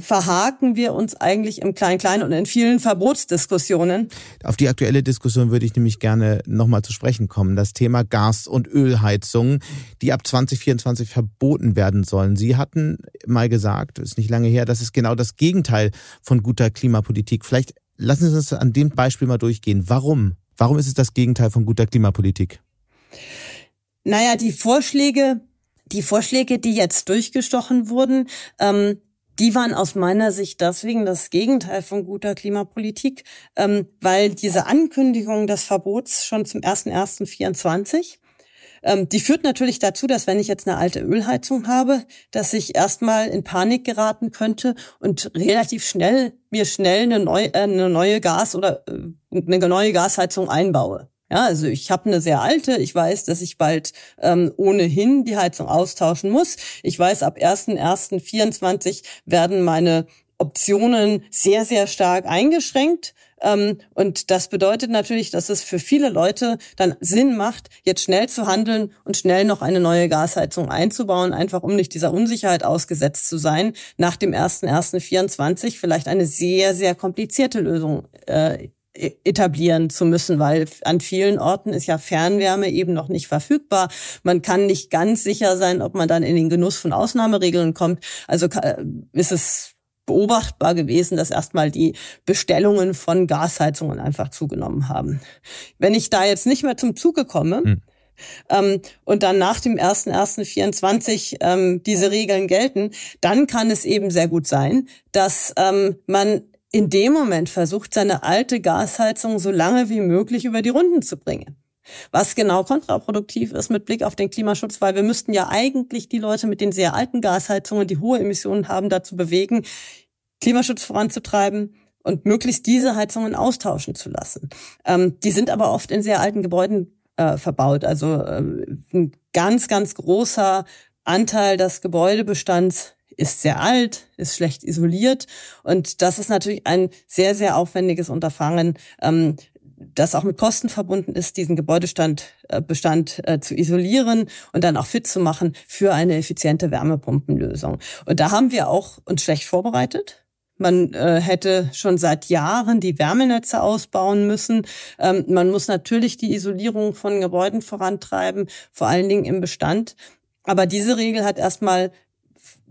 verhaken wir uns eigentlich im Klein-Klein und in vielen Verbotsdiskussionen. Auf die aktuelle Diskussion würde ich nämlich gerne nochmal zu sprechen kommen. Das Thema Gas- und Ölheizungen, die ab 2024 verboten werden sollen. Sie hatten mal gesagt, ist nicht lange her, das ist genau das Gegenteil von guter Klimapolitik. Vielleicht lassen Sie uns an dem Beispiel mal durchgehen. Warum? Warum ist es das Gegenteil von guter Klimapolitik? Naja, die Vorschläge, die Vorschläge, die jetzt durchgestochen wurden, ähm, die waren aus meiner Sicht deswegen das Gegenteil von guter Klimapolitik, ähm, weil diese Ankündigung des Verbots schon zum 1.1.24 ähm, die führt natürlich dazu, dass wenn ich jetzt eine alte Ölheizung habe, dass ich erstmal in Panik geraten könnte und relativ schnell mir schnell eine neue, äh, eine neue Gas- oder äh, eine neue Gasheizung einbaue. Ja, also ich habe eine sehr alte. Ich weiß, dass ich bald ähm, ohnehin die Heizung austauschen muss. Ich weiß, ab 1.1.24 werden meine Optionen sehr, sehr stark eingeschränkt. Ähm, und das bedeutet natürlich, dass es für viele Leute dann Sinn macht, jetzt schnell zu handeln und schnell noch eine neue Gasheizung einzubauen, einfach um nicht dieser Unsicherheit ausgesetzt zu sein, nach dem 1.1.24 vielleicht eine sehr, sehr komplizierte Lösung äh, etablieren zu müssen, weil an vielen Orten ist ja Fernwärme eben noch nicht verfügbar. Man kann nicht ganz sicher sein, ob man dann in den Genuss von Ausnahmeregeln kommt. Also ist es beobachtbar gewesen, dass erstmal die Bestellungen von Gasheizungen einfach zugenommen haben. Wenn ich da jetzt nicht mehr zum Zuge komme, hm. Ähm, und dann nach dem 1.1.24 ähm, diese Regeln gelten, dann kann es eben sehr gut sein, dass ähm, man in dem Moment versucht, seine alte Gasheizung so lange wie möglich über die Runden zu bringen. Was genau kontraproduktiv ist mit Blick auf den Klimaschutz, weil wir müssten ja eigentlich die Leute mit den sehr alten Gasheizungen, die hohe Emissionen haben, dazu bewegen, Klimaschutz voranzutreiben und möglichst diese Heizungen austauschen zu lassen. Ähm, die sind aber oft in sehr alten Gebäuden äh, verbaut. Also äh, ein ganz, ganz großer Anteil des Gebäudebestands ist sehr alt, ist schlecht isoliert und das ist natürlich ein sehr, sehr aufwendiges Unterfangen, ähm, das auch mit Kosten verbunden ist, diesen Gebäudestand äh, Bestand äh, zu isolieren und dann auch fit zu machen für eine effiziente Wärmepumpenlösung. Und da haben wir auch uns schlecht vorbereitet. Man äh, hätte schon seit Jahren die Wärmenetze ausbauen müssen. Ähm, man muss natürlich die Isolierung von Gebäuden vorantreiben, vor allen Dingen im Bestand. Aber diese Regel hat erstmal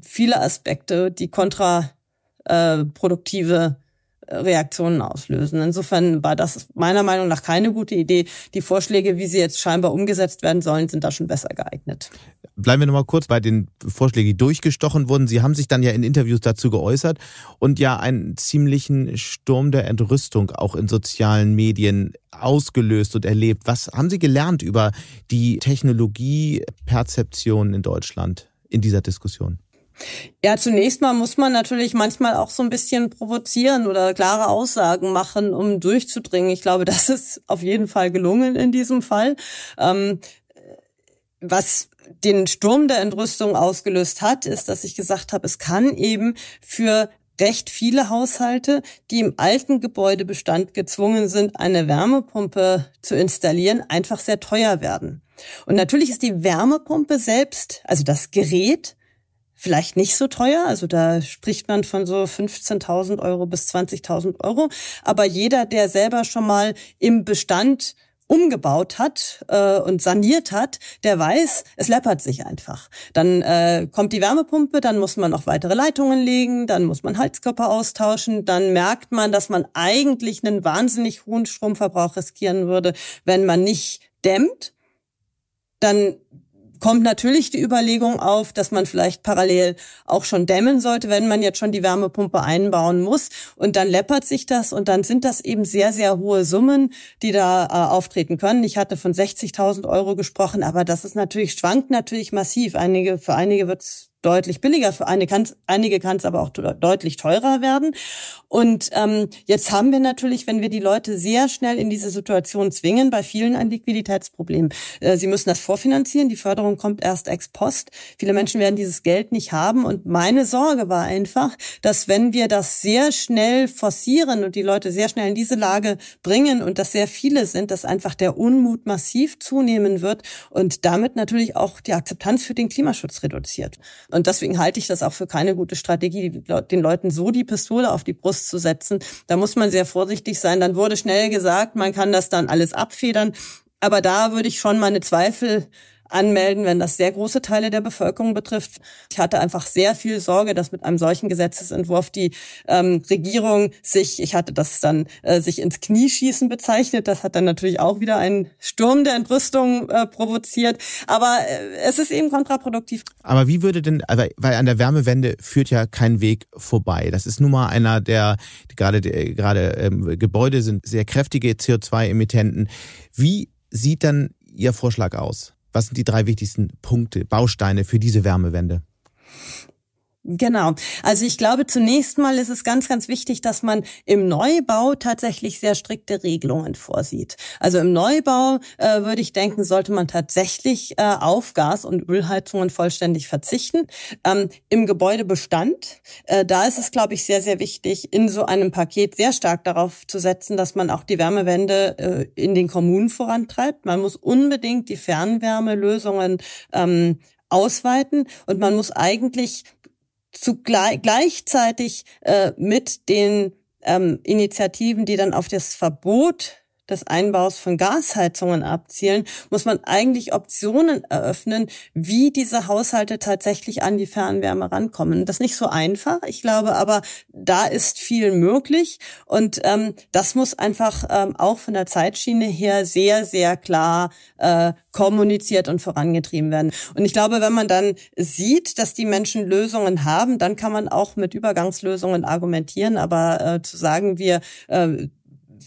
viele Aspekte, die kontraproduktive äh, Reaktionen auslösen. Insofern war das meiner Meinung nach keine gute Idee. Die Vorschläge, wie sie jetzt scheinbar umgesetzt werden sollen, sind da schon besser geeignet. Bleiben wir nochmal kurz bei den Vorschlägen, die durchgestochen wurden. Sie haben sich dann ja in Interviews dazu geäußert und ja einen ziemlichen Sturm der Entrüstung auch in sozialen Medien ausgelöst und erlebt. Was haben Sie gelernt über die Technologieperzeption in Deutschland in dieser Diskussion? Ja, zunächst mal muss man natürlich manchmal auch so ein bisschen provozieren oder klare Aussagen machen, um durchzudringen. Ich glaube, das ist auf jeden Fall gelungen in diesem Fall. Ähm, was den Sturm der Entrüstung ausgelöst hat, ist, dass ich gesagt habe, es kann eben für recht viele Haushalte, die im alten Gebäudebestand gezwungen sind, eine Wärmepumpe zu installieren, einfach sehr teuer werden. Und natürlich ist die Wärmepumpe selbst, also das Gerät, vielleicht nicht so teuer. Also da spricht man von so 15.000 Euro bis 20.000 Euro. Aber jeder, der selber schon mal im Bestand umgebaut hat äh, und saniert hat, der weiß, es läppert sich einfach. Dann äh, kommt die Wärmepumpe, dann muss man noch weitere Leitungen legen, dann muss man Heizkörper austauschen, dann merkt man, dass man eigentlich einen wahnsinnig hohen Stromverbrauch riskieren würde, wenn man nicht dämmt. Dann kommt natürlich die Überlegung auf, dass man vielleicht parallel auch schon dämmen sollte, wenn man jetzt schon die Wärmepumpe einbauen muss. Und dann läppert sich das und dann sind das eben sehr, sehr hohe Summen, die da äh, auftreten können. Ich hatte von 60.000 Euro gesprochen, aber das ist natürlich, schwankt natürlich massiv. Einige, für einige wird es deutlich billiger, für eine kann's, einige kann es aber auch deutlich teurer werden. Und ähm, jetzt haben wir natürlich, wenn wir die Leute sehr schnell in diese Situation zwingen, bei vielen ein Liquiditätsproblem. Äh, sie müssen das vorfinanzieren, die Förderung kommt erst ex post. Viele Menschen werden dieses Geld nicht haben. Und meine Sorge war einfach, dass wenn wir das sehr schnell forcieren und die Leute sehr schnell in diese Lage bringen und dass sehr viele sind, dass einfach der Unmut massiv zunehmen wird und damit natürlich auch die Akzeptanz für den Klimaschutz reduziert. Und deswegen halte ich das auch für keine gute Strategie, den Leuten so die Pistole auf die Brust zu setzen. Da muss man sehr vorsichtig sein. Dann wurde schnell gesagt, man kann das dann alles abfedern. Aber da würde ich schon meine Zweifel anmelden, wenn das sehr große Teile der Bevölkerung betrifft. Ich hatte einfach sehr viel Sorge, dass mit einem solchen Gesetzesentwurf die ähm, Regierung sich, ich hatte das dann äh, sich ins Knie schießen bezeichnet. Das hat dann natürlich auch wieder einen Sturm der Entrüstung äh, provoziert. Aber äh, es ist eben kontraproduktiv. Aber wie würde denn, also, weil an der Wärmewende führt ja kein Weg vorbei. Das ist nun mal einer der, gerade gerade ähm, Gebäude sind sehr kräftige CO2-Emittenten. Wie sieht dann Ihr Vorschlag aus? Was sind die drei wichtigsten Punkte, Bausteine für diese Wärmewende? Genau. Also ich glaube, zunächst mal ist es ganz, ganz wichtig, dass man im Neubau tatsächlich sehr strikte Regelungen vorsieht. Also im Neubau äh, würde ich denken, sollte man tatsächlich äh, auf Gas- und Ölheizungen vollständig verzichten. Ähm, Im Gebäudebestand, äh, da ist es, glaube ich, sehr, sehr wichtig, in so einem Paket sehr stark darauf zu setzen, dass man auch die Wärmewende äh, in den Kommunen vorantreibt. Man muss unbedingt die Fernwärmelösungen ähm, ausweiten und man muss eigentlich zugleich gleichzeitig äh, mit den ähm, Initiativen, die dann auf das Verbot des Einbaus von Gasheizungen abzielen, muss man eigentlich Optionen eröffnen, wie diese Haushalte tatsächlich an die Fernwärme rankommen. Das ist nicht so einfach. Ich glaube aber, da ist viel möglich und ähm, das muss einfach ähm, auch von der Zeitschiene her sehr, sehr klar äh, kommuniziert und vorangetrieben werden. Und ich glaube, wenn man dann sieht, dass die Menschen Lösungen haben, dann kann man auch mit Übergangslösungen argumentieren. Aber äh, zu sagen, wir äh,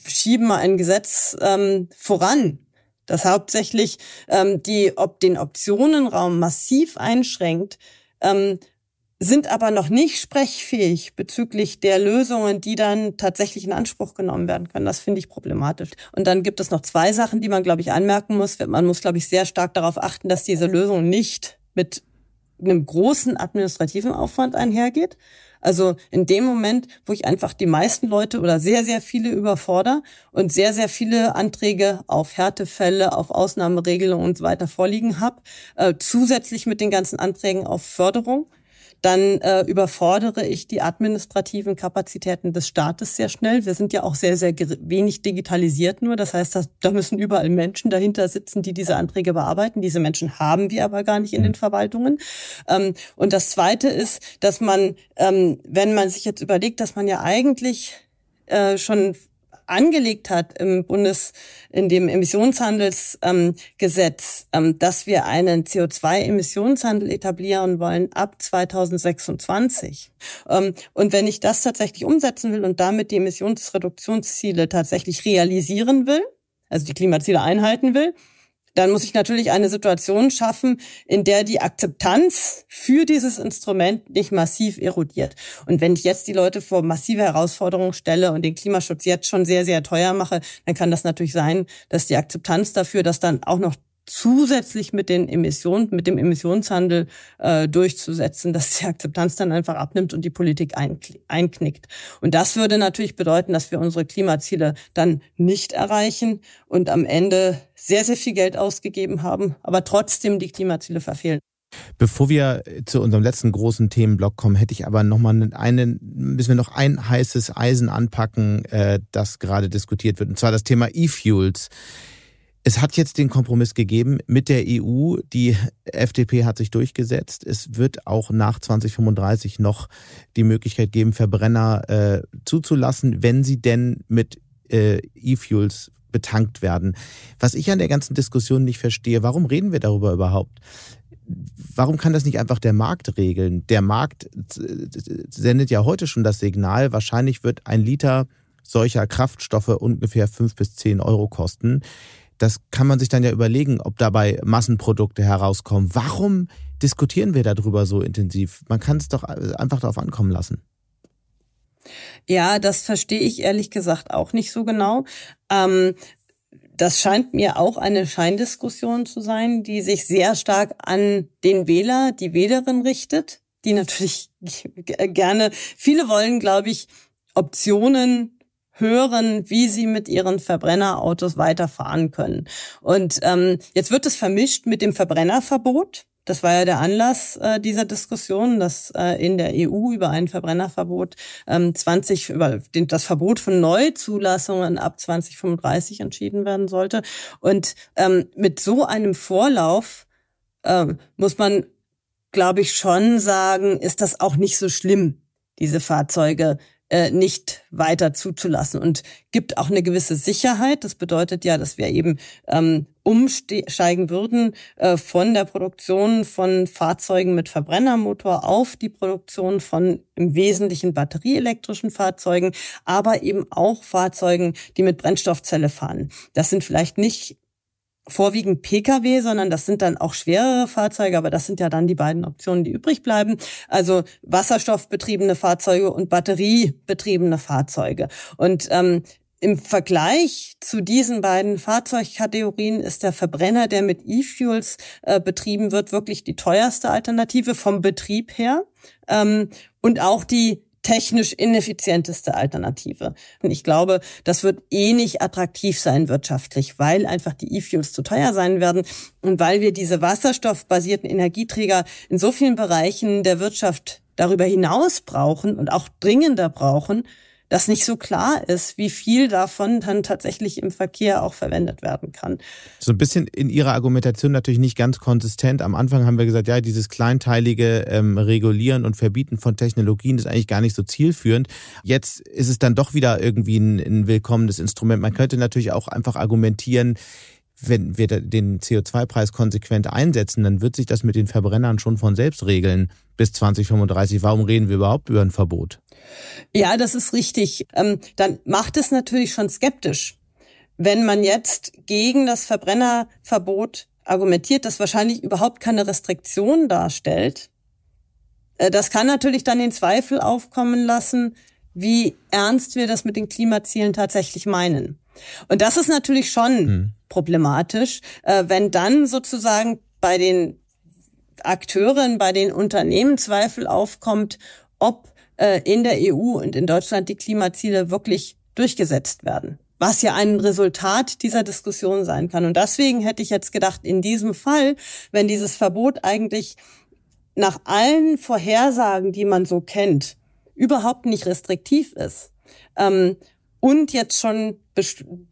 schieben ein Gesetz ähm, voran, das hauptsächlich ähm, die, ob den Optionenraum massiv einschränkt, ähm, sind aber noch nicht sprechfähig bezüglich der Lösungen, die dann tatsächlich in Anspruch genommen werden können. Das finde ich problematisch. Und dann gibt es noch zwei Sachen, die man, glaube ich, anmerken muss. Man muss, glaube ich, sehr stark darauf achten, dass diese Lösung nicht mit einem großen administrativen Aufwand einhergeht. Also in dem Moment, wo ich einfach die meisten Leute oder sehr, sehr viele überfordere und sehr, sehr viele Anträge auf Härtefälle, auf Ausnahmeregelungen und so weiter vorliegen habe, äh, zusätzlich mit den ganzen Anträgen auf Förderung, dann äh, überfordere ich die administrativen Kapazitäten des Staates sehr schnell. Wir sind ja auch sehr, sehr wenig digitalisiert nur. Das heißt, dass, da müssen überall Menschen dahinter sitzen, die diese Anträge bearbeiten. Diese Menschen haben wir aber gar nicht in den mhm. Verwaltungen. Ähm, und das Zweite ist, dass man, ähm, wenn man sich jetzt überlegt, dass man ja eigentlich äh, schon angelegt hat im Bundes, in dem Emissionshandelsgesetz, ähm, ähm, dass wir einen CO2-Emissionshandel etablieren wollen ab 2026. Ähm, und wenn ich das tatsächlich umsetzen will und damit die Emissionsreduktionsziele tatsächlich realisieren will, also die Klimaziele einhalten will, dann muss ich natürlich eine Situation schaffen, in der die Akzeptanz für dieses Instrument nicht massiv erodiert. Und wenn ich jetzt die Leute vor massive Herausforderungen stelle und den Klimaschutz jetzt schon sehr, sehr teuer mache, dann kann das natürlich sein, dass die Akzeptanz dafür, dass dann auch noch zusätzlich mit den Emissionen, mit dem Emissionshandel äh, durchzusetzen, dass die Akzeptanz dann einfach abnimmt und die Politik einknickt. Und das würde natürlich bedeuten, dass wir unsere Klimaziele dann nicht erreichen und am Ende sehr, sehr viel Geld ausgegeben haben, aber trotzdem die Klimaziele verfehlen. Bevor wir zu unserem letzten großen Themenblock kommen, hätte ich aber noch mal einen, müssen wir noch ein heißes Eisen anpacken, äh, das gerade diskutiert wird, und zwar das Thema E-Fuels. Es hat jetzt den Kompromiss gegeben mit der EU. Die FDP hat sich durchgesetzt. Es wird auch nach 2035 noch die Möglichkeit geben, Verbrenner äh, zuzulassen, wenn sie denn mit äh, E-Fuels betankt werden. Was ich an der ganzen Diskussion nicht verstehe, warum reden wir darüber überhaupt? Warum kann das nicht einfach der Markt regeln? Der Markt sendet ja heute schon das Signal, wahrscheinlich wird ein Liter solcher Kraftstoffe ungefähr fünf bis zehn Euro kosten. Das kann man sich dann ja überlegen, ob dabei Massenprodukte herauskommen. Warum diskutieren wir darüber so intensiv? Man kann es doch einfach darauf ankommen lassen. Ja, das verstehe ich ehrlich gesagt auch nicht so genau. Ähm, das scheint mir auch eine Scheindiskussion zu sein, die sich sehr stark an den Wähler, die Wählerin richtet, die natürlich gerne, viele wollen, glaube ich, Optionen hören, wie sie mit ihren Verbrennerautos weiterfahren können. Und ähm, jetzt wird es vermischt mit dem Verbrennerverbot. Das war ja der Anlass äh, dieser Diskussion, dass äh, in der EU über ein Verbrennerverbot ähm, 20 über den, das Verbot von Neuzulassungen ab 2035 entschieden werden sollte. Und ähm, mit so einem Vorlauf äh, muss man, glaube ich, schon sagen, ist das auch nicht so schlimm, diese Fahrzeuge äh, nicht weiter zuzulassen und gibt auch eine gewisse Sicherheit. Das bedeutet ja, dass wir eben ähm, umsteigen würden äh, von der Produktion von Fahrzeugen mit Verbrennermotor auf die Produktion von im Wesentlichen batterieelektrischen Fahrzeugen, aber eben auch Fahrzeugen, die mit Brennstoffzelle fahren. Das sind vielleicht nicht vorwiegend Pkw, sondern das sind dann auch schwerere Fahrzeuge, aber das sind ja dann die beiden Optionen, die übrig bleiben. Also wasserstoffbetriebene Fahrzeuge und batteriebetriebene Fahrzeuge. Und ähm, im Vergleich zu diesen beiden Fahrzeugkategorien ist der Verbrenner, der mit E-Fuels äh, betrieben wird, wirklich die teuerste Alternative vom Betrieb her ähm, und auch die technisch ineffizienteste Alternative. Und ich glaube, das wird eh nicht attraktiv sein wirtschaftlich, weil einfach die E-Fuels zu teuer sein werden und weil wir diese wasserstoffbasierten Energieträger in so vielen Bereichen der Wirtschaft darüber hinaus brauchen und auch dringender brauchen, dass nicht so klar ist, wie viel davon dann tatsächlich im Verkehr auch verwendet werden kann. So ein bisschen in Ihrer Argumentation natürlich nicht ganz konsistent. Am Anfang haben wir gesagt, ja, dieses kleinteilige ähm, Regulieren und Verbieten von Technologien ist eigentlich gar nicht so zielführend. Jetzt ist es dann doch wieder irgendwie ein, ein willkommenes Instrument. Man könnte natürlich auch einfach argumentieren, wenn wir den CO2-Preis konsequent einsetzen, dann wird sich das mit den Verbrennern schon von selbst regeln bis 2035. Warum reden wir überhaupt über ein Verbot? Ja, das ist richtig. Ähm, dann macht es natürlich schon skeptisch, wenn man jetzt gegen das Verbrennerverbot argumentiert, das wahrscheinlich überhaupt keine Restriktion darstellt. Äh, das kann natürlich dann den Zweifel aufkommen lassen, wie ernst wir das mit den Klimazielen tatsächlich meinen. Und das ist natürlich schon hm. problematisch, äh, wenn dann sozusagen bei den Akteuren, bei den Unternehmen Zweifel aufkommt, ob äh, in der EU und in Deutschland die Klimaziele wirklich durchgesetzt werden. Was ja ein Resultat dieser Diskussion sein kann. Und deswegen hätte ich jetzt gedacht, in diesem Fall, wenn dieses Verbot eigentlich nach allen Vorhersagen, die man so kennt, überhaupt nicht restriktiv ist ähm, und jetzt schon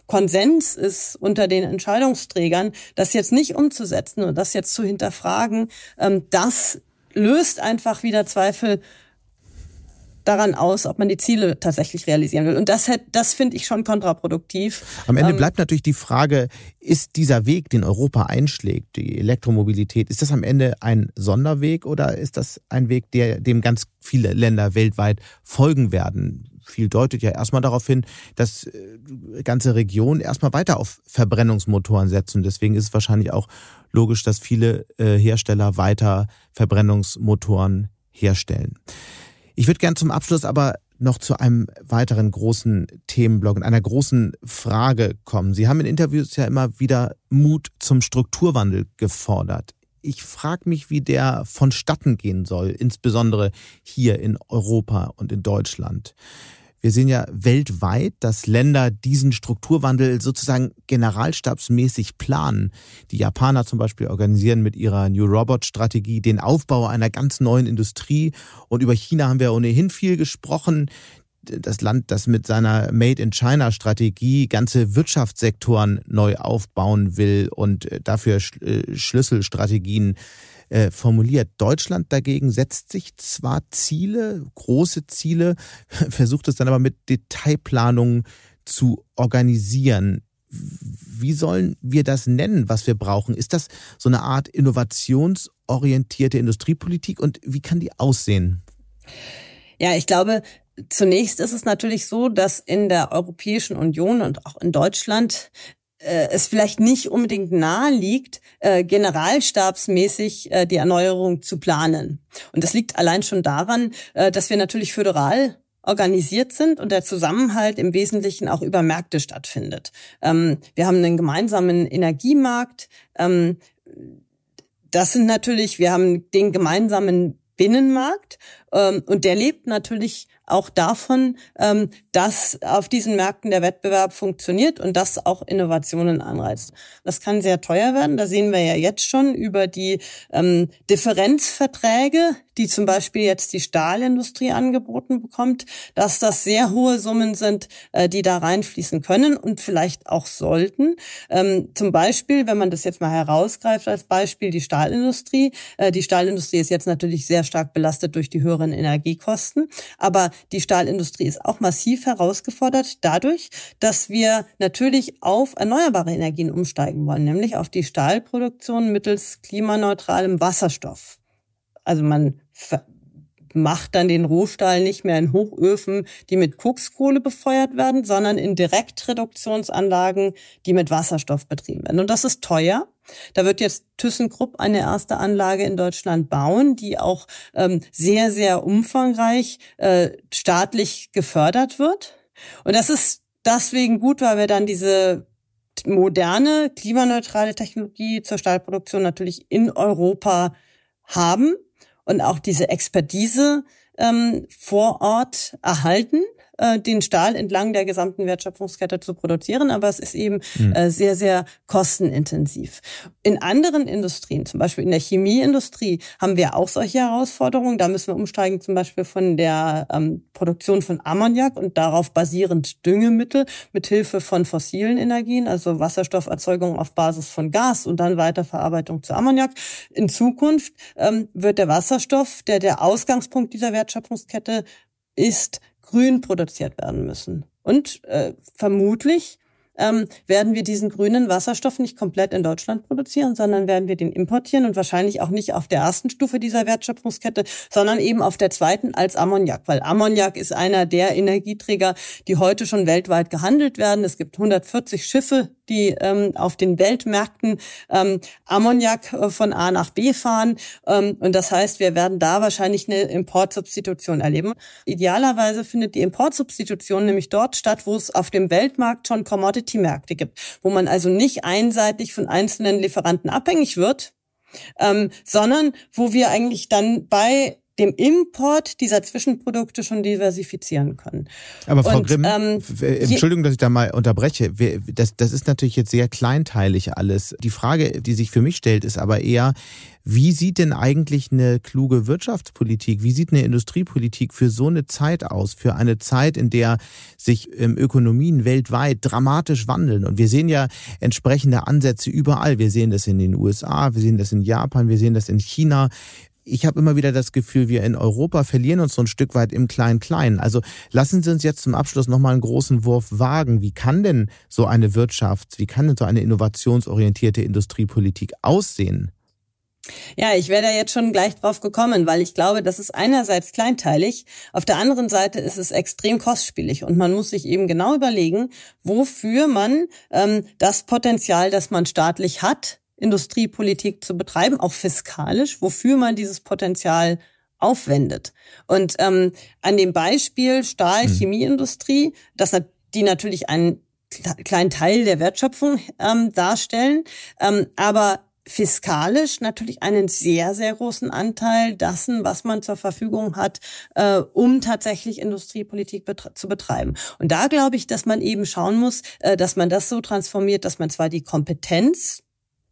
Konsens ist unter den Entscheidungsträgern, das jetzt nicht umzusetzen und das jetzt zu hinterfragen, ähm, das löst einfach wieder Zweifel daran aus, ob man die Ziele tatsächlich realisieren will. Und das, das finde ich schon kontraproduktiv. Am Ende ähm, bleibt natürlich die Frage, ist dieser Weg, den Europa einschlägt, die Elektromobilität, ist das am Ende ein Sonderweg oder ist das ein Weg, der, dem ganz viele Länder weltweit folgen werden? viel deutet ja erstmal darauf hin, dass äh, ganze Regionen erstmal weiter auf Verbrennungsmotoren setzen. Deswegen ist es wahrscheinlich auch logisch, dass viele äh, Hersteller weiter Verbrennungsmotoren herstellen. Ich würde gern zum Abschluss aber noch zu einem weiteren großen Themenblock und einer großen Frage kommen. Sie haben in Interviews ja immer wieder Mut zum Strukturwandel gefordert. Ich frage mich, wie der vonstatten gehen soll, insbesondere hier in Europa und in Deutschland. Wir sehen ja weltweit, dass Länder diesen Strukturwandel sozusagen generalstabsmäßig planen. Die Japaner zum Beispiel organisieren mit ihrer New Robot Strategie den Aufbau einer ganz neuen Industrie. Und über China haben wir ohnehin viel gesprochen das Land, das mit seiner Made in China Strategie ganze Wirtschaftssektoren neu aufbauen will und dafür äh, Schlüsselstrategien äh, formuliert. Deutschland dagegen setzt sich zwar Ziele, große Ziele, versucht es dann aber mit Detailplanungen zu organisieren. Wie sollen wir das nennen, was wir brauchen? Ist das so eine Art innovationsorientierte Industriepolitik und wie kann die aussehen? Ja, ich glaube, zunächst ist es natürlich so, dass in der Europäischen Union und auch in Deutschland äh, es vielleicht nicht unbedingt nahe liegt, äh, generalstabsmäßig äh, die Erneuerung zu planen. Und das liegt allein schon daran, äh, dass wir natürlich föderal organisiert sind und der Zusammenhalt im Wesentlichen auch über Märkte stattfindet. Ähm, wir haben einen gemeinsamen Energiemarkt. Ähm, das sind natürlich, wir haben den gemeinsamen Binnenmarkt ähm, und der lebt natürlich auch davon, ähm, dass auf diesen Märkten der Wettbewerb funktioniert und das auch Innovationen anreizt. Das kann sehr teuer werden. Da sehen wir ja jetzt schon über die ähm, Differenzverträge, die zum Beispiel jetzt die Stahlindustrie angeboten bekommt, dass das sehr hohe Summen sind, äh, die da reinfließen können und vielleicht auch sollten. Ähm, zum Beispiel, wenn man das jetzt mal herausgreift als Beispiel, die Stahlindustrie. Äh, die Stahlindustrie ist jetzt natürlich sehr stark belastet durch die höheren Energiekosten, aber die Stahlindustrie ist auch massiv herausgefordert dadurch, dass wir natürlich auf erneuerbare Energien umsteigen wollen, nämlich auf die Stahlproduktion mittels klimaneutralem Wasserstoff. Also man macht dann den Rohstahl nicht mehr in Hochöfen, die mit Kokskohle befeuert werden, sondern in Direktreduktionsanlagen, die mit Wasserstoff betrieben werden. Und das ist teuer. Da wird jetzt ThyssenKrupp eine erste Anlage in Deutschland bauen, die auch ähm, sehr, sehr umfangreich äh, staatlich gefördert wird. Und das ist deswegen gut, weil wir dann diese moderne, klimaneutrale Technologie zur Stahlproduktion natürlich in Europa haben und auch diese Expertise ähm, vor Ort erhalten äh, den Stahl entlang der gesamten Wertschöpfungskette zu produzieren, aber es ist eben mhm. äh, sehr, sehr kostenintensiv. In anderen Industrien, zum Beispiel in der Chemieindustrie, haben wir auch solche Herausforderungen. Da müssen wir umsteigen, zum Beispiel von der ähm, Produktion von Ammoniak und darauf basierend Düngemittel mit Hilfe von fossilen Energien, also Wasserstofferzeugung auf Basis von Gas und dann Weiterverarbeitung zu Ammoniak. In Zukunft ähm, wird der Wasserstoff, der der Ausgangspunkt dieser Wertschöpfungskette ist, grün produziert werden müssen. Und äh, vermutlich ähm, werden wir diesen grünen Wasserstoff nicht komplett in Deutschland produzieren, sondern werden wir den importieren und wahrscheinlich auch nicht auf der ersten Stufe dieser Wertschöpfungskette, sondern eben auf der zweiten als Ammoniak, weil Ammoniak ist einer der Energieträger, die heute schon weltweit gehandelt werden. Es gibt 140 Schiffe, die ähm, auf den Weltmärkten ähm, Ammoniak äh, von A nach B fahren. Ähm, und das heißt, wir werden da wahrscheinlich eine Importsubstitution erleben. Idealerweise findet die Importsubstitution nämlich dort statt, wo es auf dem Weltmarkt schon Commodity-Märkte gibt, wo man also nicht einseitig von einzelnen Lieferanten abhängig wird, ähm, sondern wo wir eigentlich dann bei dem Import dieser Zwischenprodukte schon diversifizieren können. Aber Frau Und, Grimm, ähm, Entschuldigung, dass ich da mal unterbreche. Das, das ist natürlich jetzt sehr kleinteilig alles. Die Frage, die sich für mich stellt, ist aber eher, wie sieht denn eigentlich eine kluge Wirtschaftspolitik, wie sieht eine Industriepolitik für so eine Zeit aus? Für eine Zeit, in der sich ähm, Ökonomien weltweit dramatisch wandeln. Und wir sehen ja entsprechende Ansätze überall. Wir sehen das in den USA, wir sehen das in Japan, wir sehen das in China ich habe immer wieder das Gefühl, wir in Europa verlieren uns so ein Stück weit im Klein-Klein. Also lassen Sie uns jetzt zum Abschluss nochmal einen großen Wurf wagen. Wie kann denn so eine Wirtschaft, wie kann denn so eine innovationsorientierte Industriepolitik aussehen? Ja, ich wäre da jetzt schon gleich drauf gekommen, weil ich glaube, das ist einerseits kleinteilig, auf der anderen Seite ist es extrem kostspielig und man muss sich eben genau überlegen, wofür man ähm, das Potenzial, das man staatlich hat, Industriepolitik zu betreiben, auch fiskalisch, wofür man dieses Potenzial aufwendet. Und ähm, an dem Beispiel Stahl, mhm. Chemieindustrie, das die natürlich einen kleinen Teil der Wertschöpfung ähm, darstellen, ähm, aber fiskalisch natürlich einen sehr, sehr großen Anteil dessen, was man zur Verfügung hat, äh, um tatsächlich Industriepolitik betre zu betreiben. Und da glaube ich, dass man eben schauen muss, äh, dass man das so transformiert, dass man zwar die Kompetenz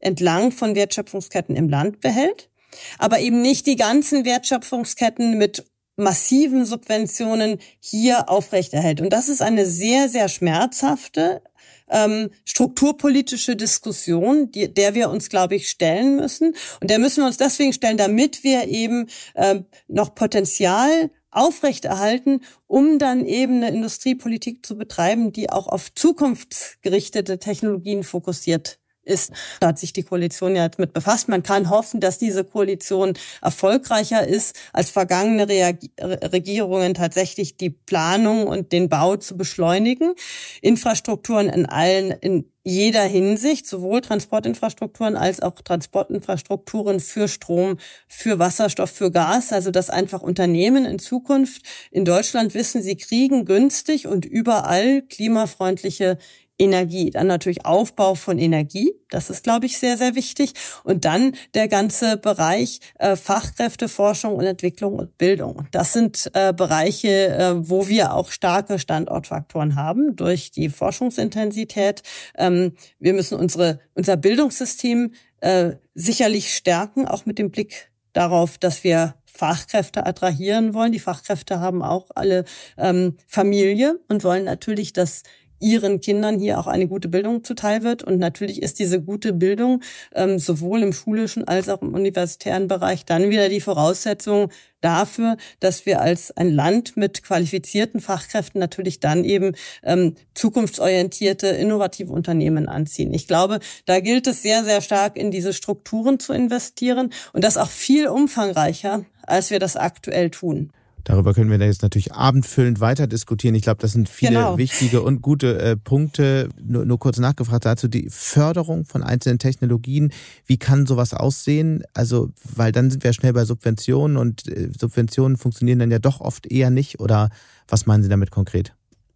entlang von Wertschöpfungsketten im Land behält, aber eben nicht die ganzen Wertschöpfungsketten mit massiven Subventionen hier aufrechterhält. Und das ist eine sehr, sehr schmerzhafte ähm, strukturpolitische Diskussion, die, der wir uns, glaube ich, stellen müssen. Und der müssen wir uns deswegen stellen, damit wir eben ähm, noch Potenzial aufrechterhalten, um dann eben eine Industriepolitik zu betreiben, die auch auf zukunftsgerichtete Technologien fokussiert ist. Da hat sich die Koalition ja jetzt mit befasst. Man kann hoffen, dass diese Koalition erfolgreicher ist, als vergangene Regierungen tatsächlich die Planung und den Bau zu beschleunigen. Infrastrukturen in allen, in jeder Hinsicht, sowohl Transportinfrastrukturen als auch Transportinfrastrukturen für Strom, für Wasserstoff, für Gas, also dass einfach Unternehmen in Zukunft in Deutschland wissen, sie kriegen günstig und überall klimafreundliche Energie. Dann natürlich Aufbau von Energie. Das ist, glaube ich, sehr, sehr wichtig. Und dann der ganze Bereich äh, Fachkräfte, Forschung und Entwicklung und Bildung. Das sind äh, Bereiche, äh, wo wir auch starke Standortfaktoren haben durch die Forschungsintensität. Ähm, wir müssen unsere, unser Bildungssystem äh, sicherlich stärken, auch mit dem Blick darauf, dass wir Fachkräfte attrahieren wollen. Die Fachkräfte haben auch alle ähm, Familie und wollen natürlich, dass ihren Kindern hier auch eine gute Bildung zuteil wird. Und natürlich ist diese gute Bildung ähm, sowohl im schulischen als auch im universitären Bereich dann wieder die Voraussetzung dafür, dass wir als ein Land mit qualifizierten Fachkräften natürlich dann eben ähm, zukunftsorientierte, innovative Unternehmen anziehen. Ich glaube, da gilt es sehr, sehr stark in diese Strukturen zu investieren und das auch viel umfangreicher, als wir das aktuell tun. Darüber können wir da jetzt natürlich abendfüllend weiter diskutieren. Ich glaube, das sind viele genau. wichtige und gute äh, Punkte. Nur, nur kurz nachgefragt dazu, die Förderung von einzelnen Technologien. Wie kann sowas aussehen? Also, weil dann sind wir schnell bei Subventionen und äh, Subventionen funktionieren dann ja doch oft eher nicht. Oder was meinen Sie damit konkret?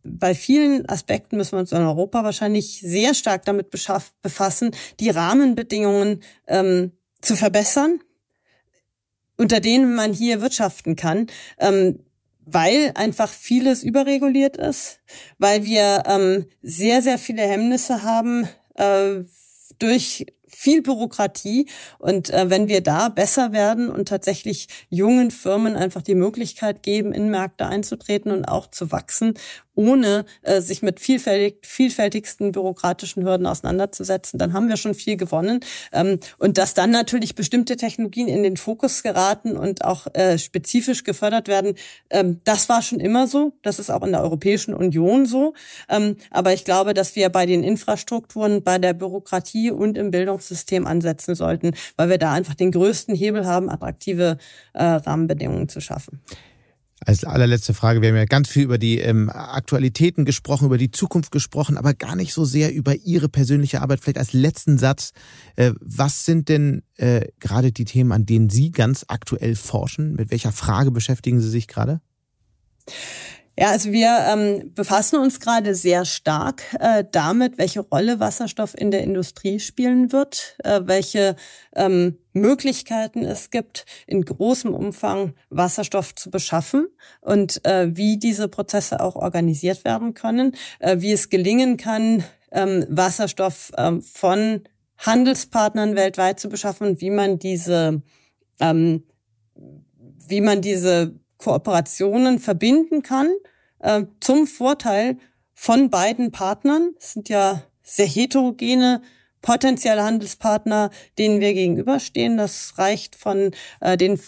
bei vielen Aspekten müssen wir uns in Europa wahrscheinlich sehr stark damit befassen, die Rahmenbedingungen ähm, zu verbessern unter denen man hier wirtschaften kann, ähm, weil einfach vieles überreguliert ist, weil wir ähm, sehr, sehr viele Hemmnisse haben äh, durch viel Bürokratie. Und äh, wenn wir da besser werden und tatsächlich jungen Firmen einfach die Möglichkeit geben, in Märkte einzutreten und auch zu wachsen ohne äh, sich mit vielfältig, vielfältigsten bürokratischen Hürden auseinanderzusetzen, dann haben wir schon viel gewonnen. Ähm, und dass dann natürlich bestimmte Technologien in den Fokus geraten und auch äh, spezifisch gefördert werden, ähm, das war schon immer so. Das ist auch in der Europäischen Union so. Ähm, aber ich glaube, dass wir bei den Infrastrukturen, bei der Bürokratie und im Bildungssystem ansetzen sollten, weil wir da einfach den größten Hebel haben, attraktive äh, Rahmenbedingungen zu schaffen. Als allerletzte Frage, wir haben ja ganz viel über die ähm, Aktualitäten gesprochen, über die Zukunft gesprochen, aber gar nicht so sehr über Ihre persönliche Arbeit. Vielleicht als letzten Satz, äh, was sind denn äh, gerade die Themen, an denen Sie ganz aktuell forschen? Mit welcher Frage beschäftigen Sie sich gerade? Ja, also wir ähm, befassen uns gerade sehr stark äh, damit, welche Rolle Wasserstoff in der Industrie spielen wird, äh, welche ähm, Möglichkeiten es gibt, in großem Umfang Wasserstoff zu beschaffen und äh, wie diese Prozesse auch organisiert werden können, äh, wie es gelingen kann, ähm, Wasserstoff ähm, von Handelspartnern weltweit zu beschaffen wie man diese ähm, wie man diese Kooperationen verbinden kann äh, zum Vorteil von beiden Partnern. Es sind ja sehr heterogene potenzielle Handelspartner, denen wir gegenüberstehen. Das reicht von äh, den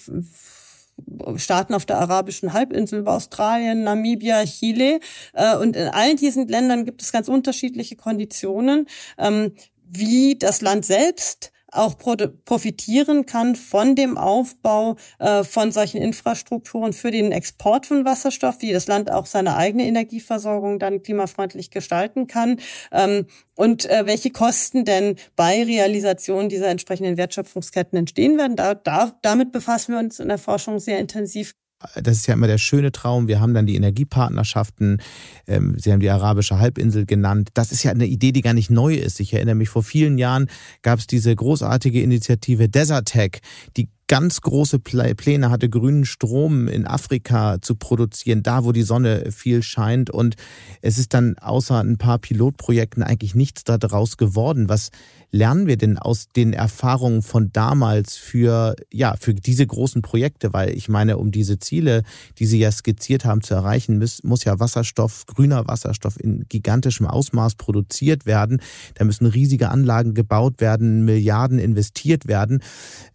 Staaten auf der arabischen Halbinsel über Australien, Namibia, Chile. Äh, und in all diesen Ländern gibt es ganz unterschiedliche Konditionen, ähm, wie das Land selbst auch profitieren kann von dem Aufbau äh, von solchen Infrastrukturen für den Export von Wasserstoff, wie das Land auch seine eigene Energieversorgung dann klimafreundlich gestalten kann ähm, und äh, welche Kosten denn bei Realisation dieser entsprechenden Wertschöpfungsketten entstehen werden. Da, da, damit befassen wir uns in der Forschung sehr intensiv das ist ja immer der schöne Traum. Wir haben dann die Energiepartnerschaften. Ähm, Sie haben die arabische Halbinsel genannt. Das ist ja eine Idee, die gar nicht neu ist. Ich erinnere mich, vor vielen Jahren gab es diese großartige Initiative Desertec, die ganz große Pläne hatte, grünen Strom in Afrika zu produzieren, da wo die Sonne viel scheint. Und es ist dann außer ein paar Pilotprojekten eigentlich nichts daraus geworden. Was lernen wir denn aus den Erfahrungen von damals für, ja, für diese großen Projekte? Weil ich meine, um diese Ziele, die Sie ja skizziert haben, zu erreichen, muss, muss ja Wasserstoff, grüner Wasserstoff in gigantischem Ausmaß produziert werden. Da müssen riesige Anlagen gebaut werden, Milliarden investiert werden.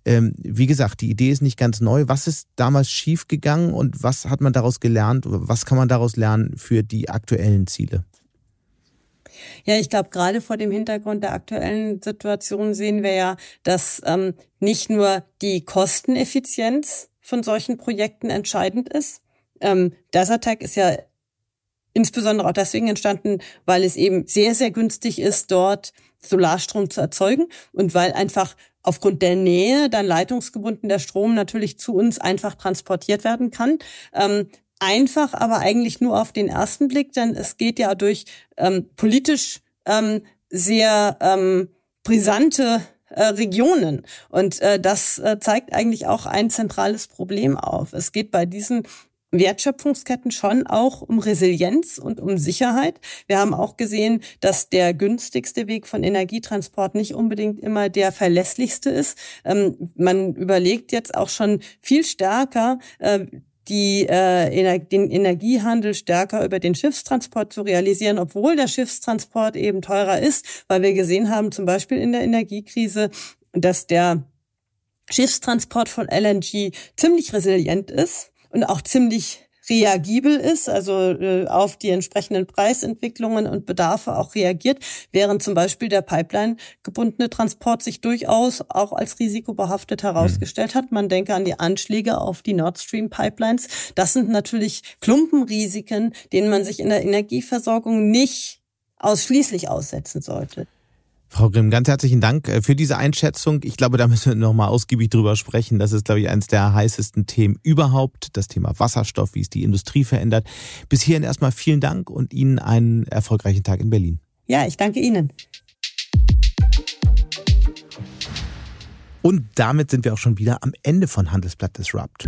Ähm, wie gesagt, die Idee ist nicht ganz neu. Was ist damals schiefgegangen und was hat man daraus gelernt? Was kann man daraus lernen für die aktuellen Ziele? Ja, ich glaube, gerade vor dem Hintergrund der aktuellen Situation sehen wir ja, dass ähm, nicht nur die Kosteneffizienz von solchen Projekten entscheidend ist. Ähm, Desertec ist ja insbesondere auch deswegen entstanden, weil es eben sehr, sehr günstig ist, dort Solarstrom zu erzeugen und weil einfach aufgrund der Nähe dann leitungsgebunden der Strom natürlich zu uns einfach transportiert werden kann. Ähm, einfach, aber eigentlich nur auf den ersten Blick, denn es geht ja durch ähm, politisch ähm, sehr ähm, brisante äh, Regionen. Und äh, das äh, zeigt eigentlich auch ein zentrales Problem auf. Es geht bei diesen Wertschöpfungsketten schon auch um Resilienz und um Sicherheit. Wir haben auch gesehen, dass der günstigste Weg von Energietransport nicht unbedingt immer der verlässlichste ist. Ähm, man überlegt jetzt auch schon viel stärker, äh, die, äh, den Energiehandel stärker über den Schiffstransport zu realisieren, obwohl der Schiffstransport eben teurer ist, weil wir gesehen haben, zum Beispiel in der Energiekrise, dass der Schiffstransport von LNG ziemlich resilient ist und auch ziemlich reagibel ist, also äh, auf die entsprechenden Preisentwicklungen und Bedarfe auch reagiert, während zum Beispiel der Pipeline gebundene Transport sich durchaus auch als risikobehaftet herausgestellt hat. Man denke an die Anschläge auf die Nord Stream Pipelines. Das sind natürlich Klumpenrisiken, denen man sich in der Energieversorgung nicht ausschließlich aussetzen sollte. Frau Grimm, ganz herzlichen Dank äh, für diese Einschätzung. Ich glaube, da müssen wir nochmal ausgiebig drüber sprechen. Das ist, glaube ich, eines der heißesten Themen überhaupt. Das Thema Wasserstoff, wie es die Industrie verändert. Bis hierhin erstmal vielen Dank und Ihnen einen erfolgreichen Tag in Berlin. Ja, ich danke Ihnen. Und damit sind wir auch schon wieder am Ende von Handelsblatt Disrupt.